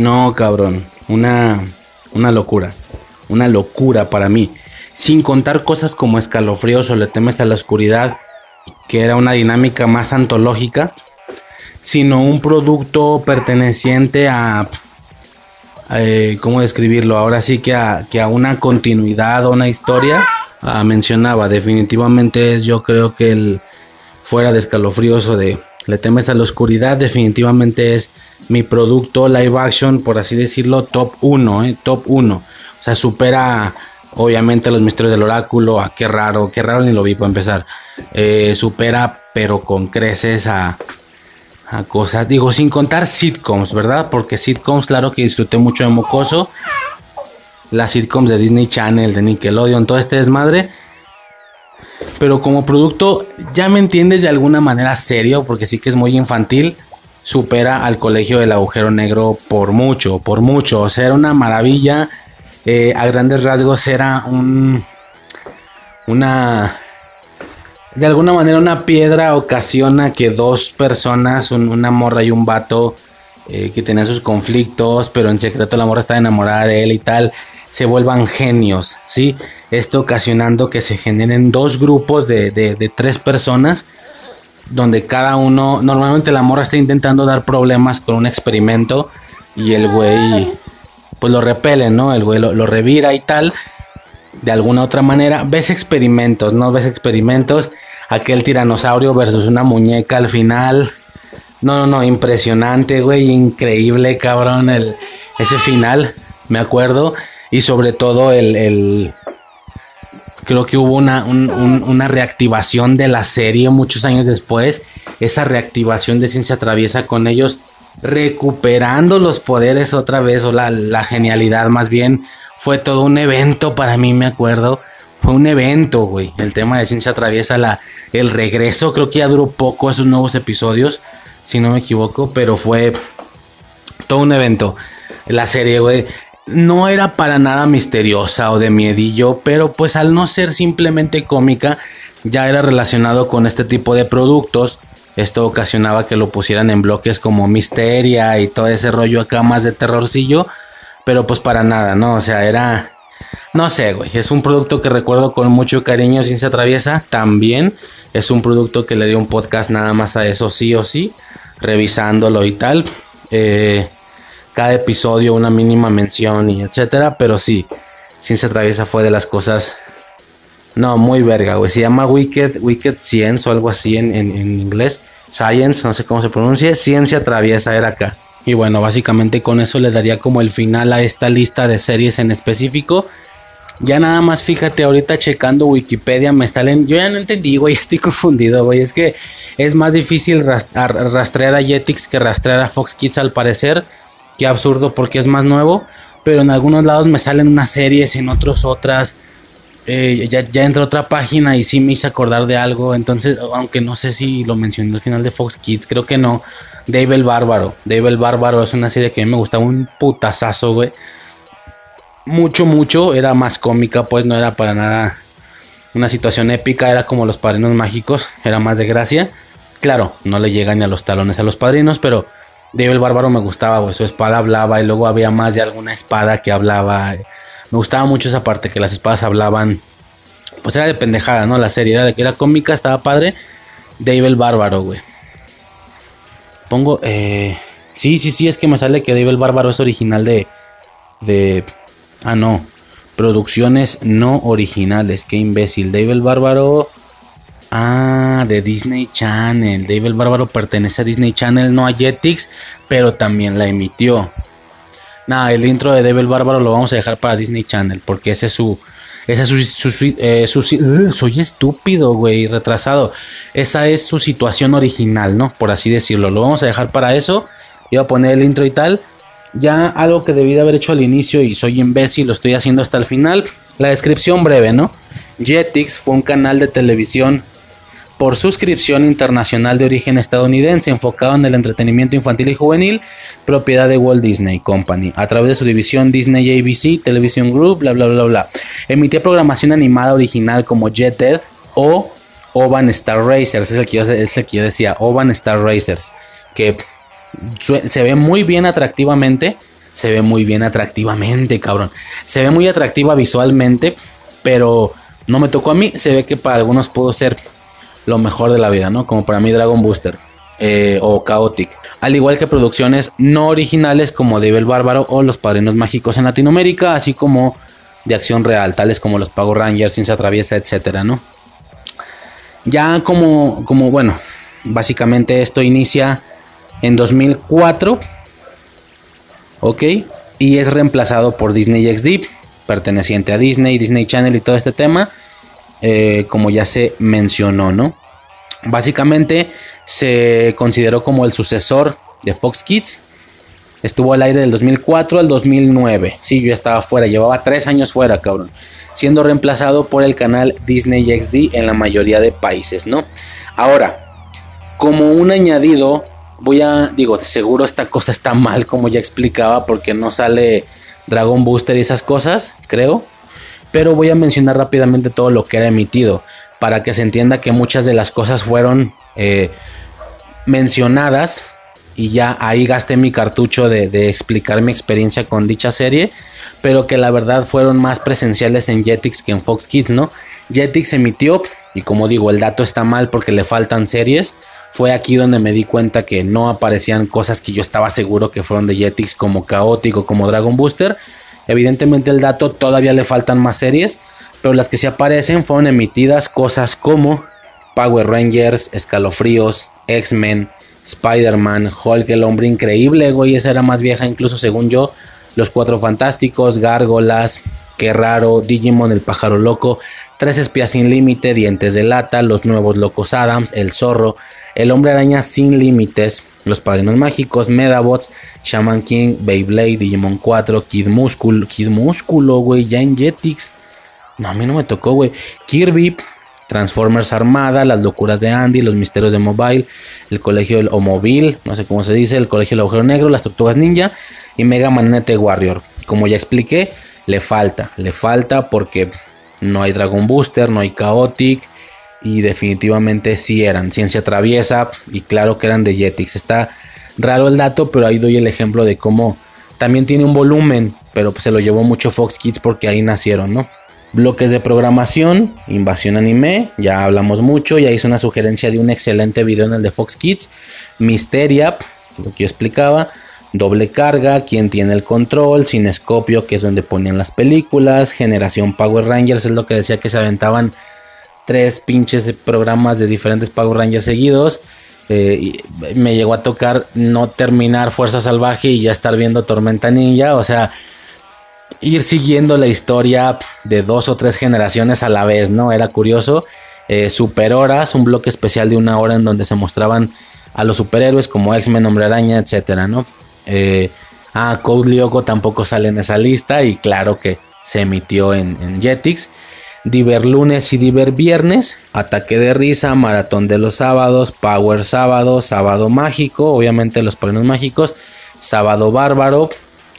No, cabrón. Una, una locura. Una locura para mí. Sin contar cosas como escalofríos le temes a la oscuridad, que era una dinámica más antológica, sino un producto perteneciente a, eh, ¿cómo describirlo? Ahora sí que a, que a una continuidad o una historia. Ah, mencionaba, definitivamente es yo creo que el fuera de escalofríos o de le temes a la oscuridad, definitivamente es mi producto live action, por así decirlo, top 1, eh, top 1. O sea, supera obviamente los misterios del oráculo, a qué raro, qué raro ni lo vi para empezar. Eh, supera, pero con creces a, a cosas, digo, sin contar sitcoms, ¿verdad? Porque sitcoms, claro que disfruté mucho de Mocoso. Las sitcoms de Disney Channel, de Nickelodeon, todo este desmadre. Pero como producto, ya me entiendes de alguna manera serio, porque sí que es muy infantil. Supera al colegio del agujero negro por mucho, por mucho. O sea, era una maravilla. Eh, a grandes rasgos era un. Una. De alguna manera, una piedra ocasiona que dos personas, un- una morra y un vato, eh, que tenían sus conflictos, pero en secreto la morra estaba enamorada de él y tal, se vuelvan genios, ¿sí? Esto ocasionando que se generen dos grupos de, de- de tres personas, donde cada uno, normalmente la morra está intentando dar problemas con un experimento y el güey, pues lo repele, ¿no? El güey lo, lo revira y tal, de alguna otra manera. Ves experimentos, ¿no? Ves experimentos, aquel tiranosaurio versus una muñeca al final. No, no, no, impresionante, güey, increíble, cabrón, el, ese final, me acuerdo. Y sobre todo el, el- creo que hubo una, un- un- una reactivación de la serie muchos años después. Esa reactivación de Ciencia Traviesa con ellos recuperando los poderes otra vez, o la, la genialidad más bien. Fue todo un evento para mí, me acuerdo. Fue un evento, güey. El tema de Ciencia Traviesa, la, el regreso, creo que ya duró poco esos nuevos episodios, si no me equivoco, pero fue todo un evento. La serie, güey, no era para nada misteriosa o de miedillo, pero pues al no ser simplemente cómica, ya era relacionado con este tipo de productos. Esto ocasionaba que lo pusieran en bloques como Misteria y todo ese rollo acá más de terrorcillo, pero pues para nada, ¿no? O sea, era... No sé, güey, es un producto que recuerdo con mucho cariño, Ciencia Traviesa, también es un producto que le dio un podcast nada más a eso, sí o sí, revisándolo y tal. Eh, cada episodio una mínima mención y etcétera, pero sí, Ciencia Traviesa fue de las cosas, no, muy verga, güey, se llama Wicked, Wicked Science o algo así en, en- en inglés, Science, no sé cómo se pronuncia, Ciencia Traviesa era acá. Y bueno, básicamente con eso le daría como el final a esta lista de series en específico. Ya nada más fíjate, ahorita checando Wikipedia me salen. Yo ya no entendí, güey, estoy confundido, güey. Es que es más difícil ras- ar- rastrear a Jetix que rastrear a Fox Kids al parecer. Qué absurdo porque es más nuevo. Pero en algunos lados me salen unas series, en otros otras. Eh, ya, ya otra página y sí me hice acordar de algo. Entonces, aunque no sé si lo mencioné al final de Fox Kids, creo que no. Dave el Bárbaro. Dave el Bárbaro es una serie que a mí me gustaba un putazazo, güey mucho, mucho. Era más cómica, pues no era para nada una situación épica. Era como los padrinos mágicos, era más de gracia. Claro, no le llegan ni a los talones a los padrinos, pero Dave el Bárbaro me gustaba, güey. Su espada hablaba y luego había más de alguna espada que hablaba. Me gustaba mucho esa parte, que las espadas hablaban. Pues era de pendejada, ¿no? La serie era de que era cómica, estaba padre. Dave el Bárbaro, güey. Pongo, eh... Sí, sí, sí, es que me sale que Dave el Bárbaro es original de... De... Ah, no. Producciones no originales. Qué imbécil. Dave el Bárbaro. Ah, de Disney Channel. Dave Bárbaro pertenece a Disney Channel, no a Jetix, pero también la emitió. Nada, el intro de Dave el Bárbaro lo vamos a dejar para Disney Channel, porque ese es su. Esa es su, eh, soy estúpido, güey, retrasado. Esa es su situación original, ¿no? Por así decirlo. Lo vamos a dejar para eso. Iba a poner el intro y tal. Ya algo que debí de haber hecho al inicio y soy imbécil, lo estoy haciendo hasta el final. La descripción breve, ¿no? Jetix fue un canal de televisión por suscripción internacional de origen estadounidense enfocado en el entretenimiento infantil y juvenil, propiedad de Walt Disney Company, a través de su división Disney ABC Television Group, bla bla bla bla. Emitía programación animada original como Jeted o Oban Star Racers, es el que yo, es el que yo decía, Oban Star Racers, que se ve muy bien atractivamente, se ve muy bien atractivamente, cabrón. Se ve muy atractiva visualmente, pero no me tocó a mí, se ve que para algunos pudo ser lo mejor de la vida, ¿no? Como para mí Dragon Booster eh, o Chaotic. Al igual que producciones no originales como Dave el Bárbaro o Los Padrinos Mágicos en Latinoamérica, así como de acción real, tales como los Power Rangers, Ciencia Traviesa, etcétera, ¿no? Ya como, como, bueno, básicamente esto inicia en 2004, ¿ok? Y es reemplazado por Disney XD, perteneciente a Disney, Disney Channel y todo este tema, eh, como ya se mencionó, ¿no? Básicamente se consideró como el sucesor de Fox Kids. Estuvo al aire del 2004 al 2009. Sí, yo estaba fuera, llevaba tres años fuera, cabrón. Siendo reemplazado por el canal Disney XD en la mayoría de países, ¿no? Ahora, como un añadido, voy a, digo, seguro esta cosa está mal, como ya explicaba, porque no sale Dragon Booster y esas cosas, creo. Pero voy a mencionar rápidamente todo lo que era emitido, para que se entienda que muchas de las cosas fueron eh, mencionadas y ya ahí gasté mi cartucho de, de explicar mi experiencia con dicha serie, pero que la verdad fueron más presenciales en Jetix que en Fox Kids, ¿no? Jetix emitió, y como digo, el dato está mal porque le faltan series. Fue aquí donde me di cuenta que no aparecían cosas que yo estaba seguro que fueron de Jetix, como Caótico, como Dragon Booster. Evidentemente, el dato todavía le faltan más series, pero las que sí aparecen fueron emitidas cosas como Power Rangers, Escalofríos, X-Men, Spider-Man, Hulk, el hombre increíble, güey, esa era más vieja incluso según yo, Los Cuatro Fantásticos, Gárgolas, Qué raro, Digimon, el pájaro loco, Tres espías sin límite, Dientes de lata, Los nuevos locos Adams, El zorro, El hombre araña sin límites, Los padrinos mágicos, Medabots, Shaman King, Beyblade, Digimon 4, Kid Músculo, Kid Músculo, güey, ya en Jetix. No, a mí no me tocó, güey. Kirby, Transformers Armada, Las locuras de Andy, Los misterios de Mobile, El colegio del o Mobile, no sé cómo se dice, El colegio del agujero negro, Las tortugas ninja y Mega Manete Warrior. Como ya expliqué, le falta, le falta porque no hay Dragon Booster, no hay Chaotic y definitivamente sí eran Ciencia Traviesa y claro que eran de Jetix. Está raro el dato, pero ahí doy el ejemplo de cómo también tiene un volumen, pero se lo llevó mucho Fox Kids porque ahí nacieron, ¿no? Bloques de programación, Invasión Anime, ya hablamos mucho, ya hice una sugerencia de un excelente video en el de Fox Kids, Misteria, lo que yo explicaba, Doble Carga, Quién tiene el control, Cinescopio, que es donde ponían las películas, Generación Power Rangers, es lo que decía que se aventaban tres pinches programas de diferentes Power Rangers seguidos. Eh, me llegó a tocar no terminar Fuerza Salvaje y ya estar viendo Tormenta Ninja, o sea, ir siguiendo la historia de dos o tres generaciones a la vez, ¿no? Era curioso. Eh, Super Horas, un bloque especial de una hora en donde se mostraban a los superhéroes como X-Men, Hombre Araña, etcétera, ¿no? Ah, Code Lyoko tampoco sale en esa lista y claro que se emitió en, en Jetix. Diver lunes y Diver viernes, Ataque de risa, Maratón de los sábados, Power sábado, Sábado mágico, obviamente los premios mágicos, Sábado bárbaro,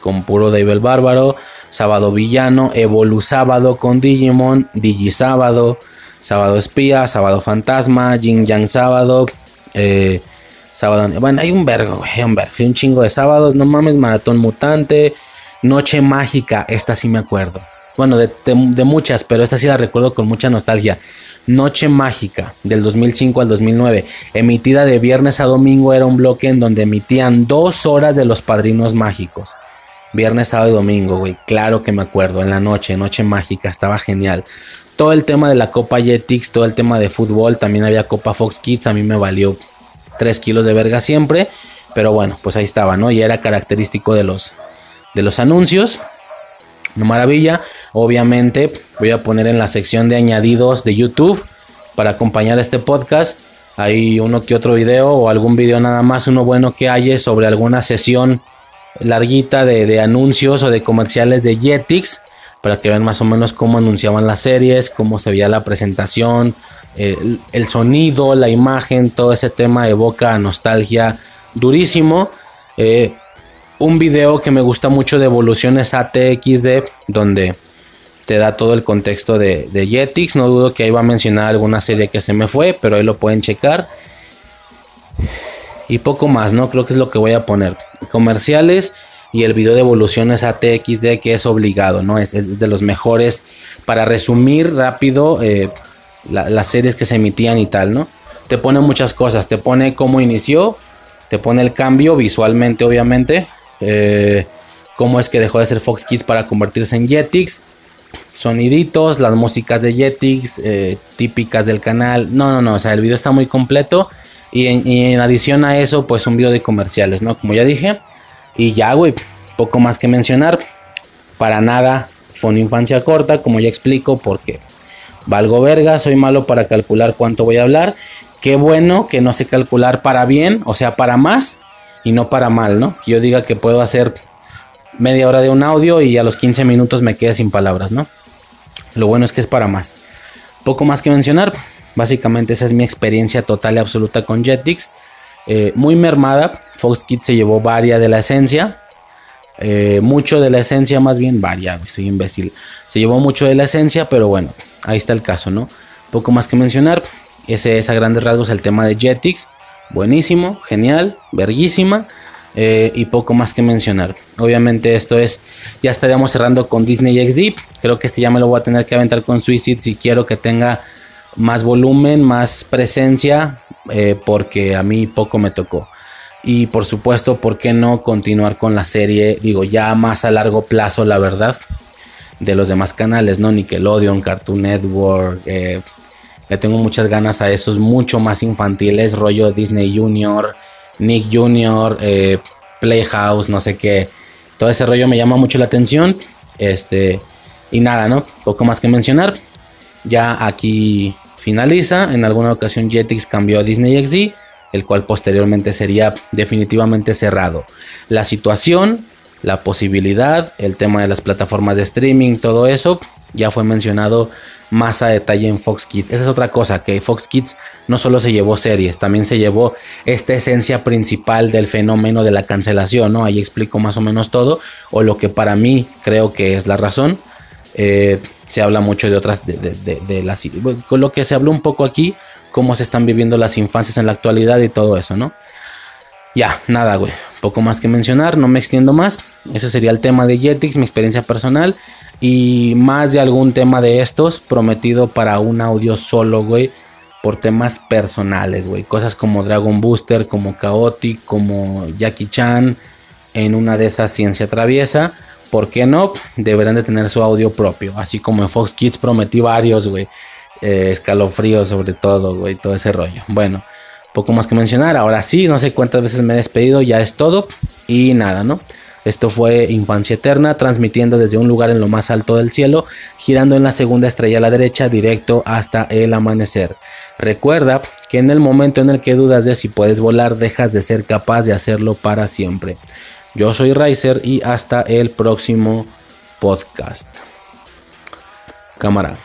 con puro Dave el bárbaro, Sábado villano, Evolu sábado con Digimon, Digi sábado, Sábado espía, Sábado fantasma, Jin Yang sábado, eh, Sábado, bueno, hay un vergo, güey, un vergo, un chingo de sábados, no mames, Maratón mutante, Noche mágica, esta sí me acuerdo. Bueno, de, de, de, muchas, pero esta sí la recuerdo con mucha nostalgia. Noche Mágica, del 2005 al 2009, emitida de viernes a domingo, era un bloque en donde emitían dos horas de los padrinos mágicos. Viernes, sábado y domingo, güey. Claro que me acuerdo, en la noche, Noche Mágica, estaba genial. Todo el tema de la Copa Jetix, todo el tema de fútbol, también había Copa Fox Kids, a mí me valió 3 kilos de verga siempre. Pero bueno, pues ahí estaba, ¿no? Y era característico de los, de los anuncios. Una maravilla. Obviamente voy a poner en la sección de añadidos de YouTube para acompañar este podcast. Hay uno que otro video o algún video nada más, uno bueno que haya sobre alguna sesión larguita de, de anuncios o de comerciales de Jetix para que vean más o menos cómo anunciaban las series, cómo se veía la presentación, el, el, sonido, la imagen, todo ese tema evoca nostalgia durísimo. Eh, un video que me gusta mucho de evoluciones ATXD, donde te da todo el contexto de, de Jetix. No dudo que ahí va a mencionar alguna serie que se me fue, pero ahí lo pueden checar. Y poco más, ¿no? Creo que es lo que voy a poner. Comerciales y el video de evoluciones ATXD que es obligado, ¿no? Es, es de los mejores para resumir rápido eh, la, las series que se emitían y tal, ¿no? Te pone muchas cosas, te pone cómo inició, te pone el cambio visualmente, obviamente, eh, cómo es que dejó de ser Fox Kids para convertirse en Jetix, soniditos, las músicas de Jetix, eh, típicas del canal, no, no, no, o sea, el video está muy completo y en, adición a eso, pues un video de comerciales, ¿no? Como ya dije. Y ya, güey, poco más que mencionar. Para nada fue una infancia corta, como ya explico, porque valgo verga, soy malo para calcular cuánto voy a hablar. Qué bueno que no sé calcular para bien, o sea, para más y no para mal, ¿no? Que yo diga que puedo hacer media hora de un audio y a los 15 minutos me quede sin palabras, ¿no? Lo bueno es que es para más. Poco más que mencionar. Básicamente esa es mi experiencia total y absoluta con Jetix. Eh, muy mermada. Fox Kids se llevó varia de la esencia. Eh, mucho de la esencia, más bien varia, soy imbécil. Se llevó mucho de la esencia, pero bueno, ahí está el caso, ¿no? Poco más que mencionar. Ese es a grandes rasgos el tema de Jetix. Buenísimo, genial, verguísima. Eh, y poco más que mencionar. Obviamente esto es, ya estaríamos cerrando con Disney XD. Creo que este ya me lo voy a tener que aventar con Suicide si quiero que tenga más volumen, más presencia, eh, porque a mí poco me tocó. Y por supuesto, ¿por qué no continuar con la serie? Digo, ya más a largo plazo, la verdad, de los demás canales, ¿no? Nickelodeon, Cartoon Network. Eh, le tengo muchas ganas a esos mucho más infantiles, rollo Disney Junior, Nick Junior, eh, Playhouse, no sé qué. Todo ese rollo me llama mucho la atención. Este, y nada, ¿no? Poco más que mencionar. Ya aquí finaliza. En alguna ocasión Jetix cambió a Disney XD, el cual posteriormente sería definitivamente cerrado. La situación, la posibilidad, el tema de las plataformas de streaming, todo eso ya fue mencionado más a detalle en Fox Kids. Esa es otra cosa, que Fox Kids no solo se llevó series, también se llevó esta esencia principal del fenómeno de la cancelación, ¿no? Ahí explico más o menos todo, o lo que para mí creo que es la razón. Eh, se habla mucho de otras, de, de, de, de con lo que se habló un poco aquí, cómo se están viviendo las infancias en la actualidad y todo eso, ¿no? Ya, nada, güey. Poco más que mencionar, no me extiendo más. Ese sería el tema de Jetix, mi experiencia personal. Y más de algún tema de estos prometido para un audio solo, güey. Por temas personales, güey. Cosas como Dragon Booster, como Chaotic, como Jackie Chan. En una de esas ciencia traviesa. ¿Por qué no? Deberán de tener su audio propio. Así como en Fox Kids prometí varios, güey. Eh, escalofrío sobre todo, güey. Todo ese rollo. Bueno poco más que mencionar. Ahora sí, no sé cuántas veces me he despedido, ya es todo. Y nada, ¿no? Esto fue Infancia Eterna, transmitiendo desde un lugar en lo más alto del cielo, girando en la segunda estrella a la derecha, directo hasta el amanecer. Recuerda que en el momento en el que dudas de si puedes volar, dejas de ser capaz de hacerlo para siempre. Yo soy Riser y hasta el próximo podcast. Cámara.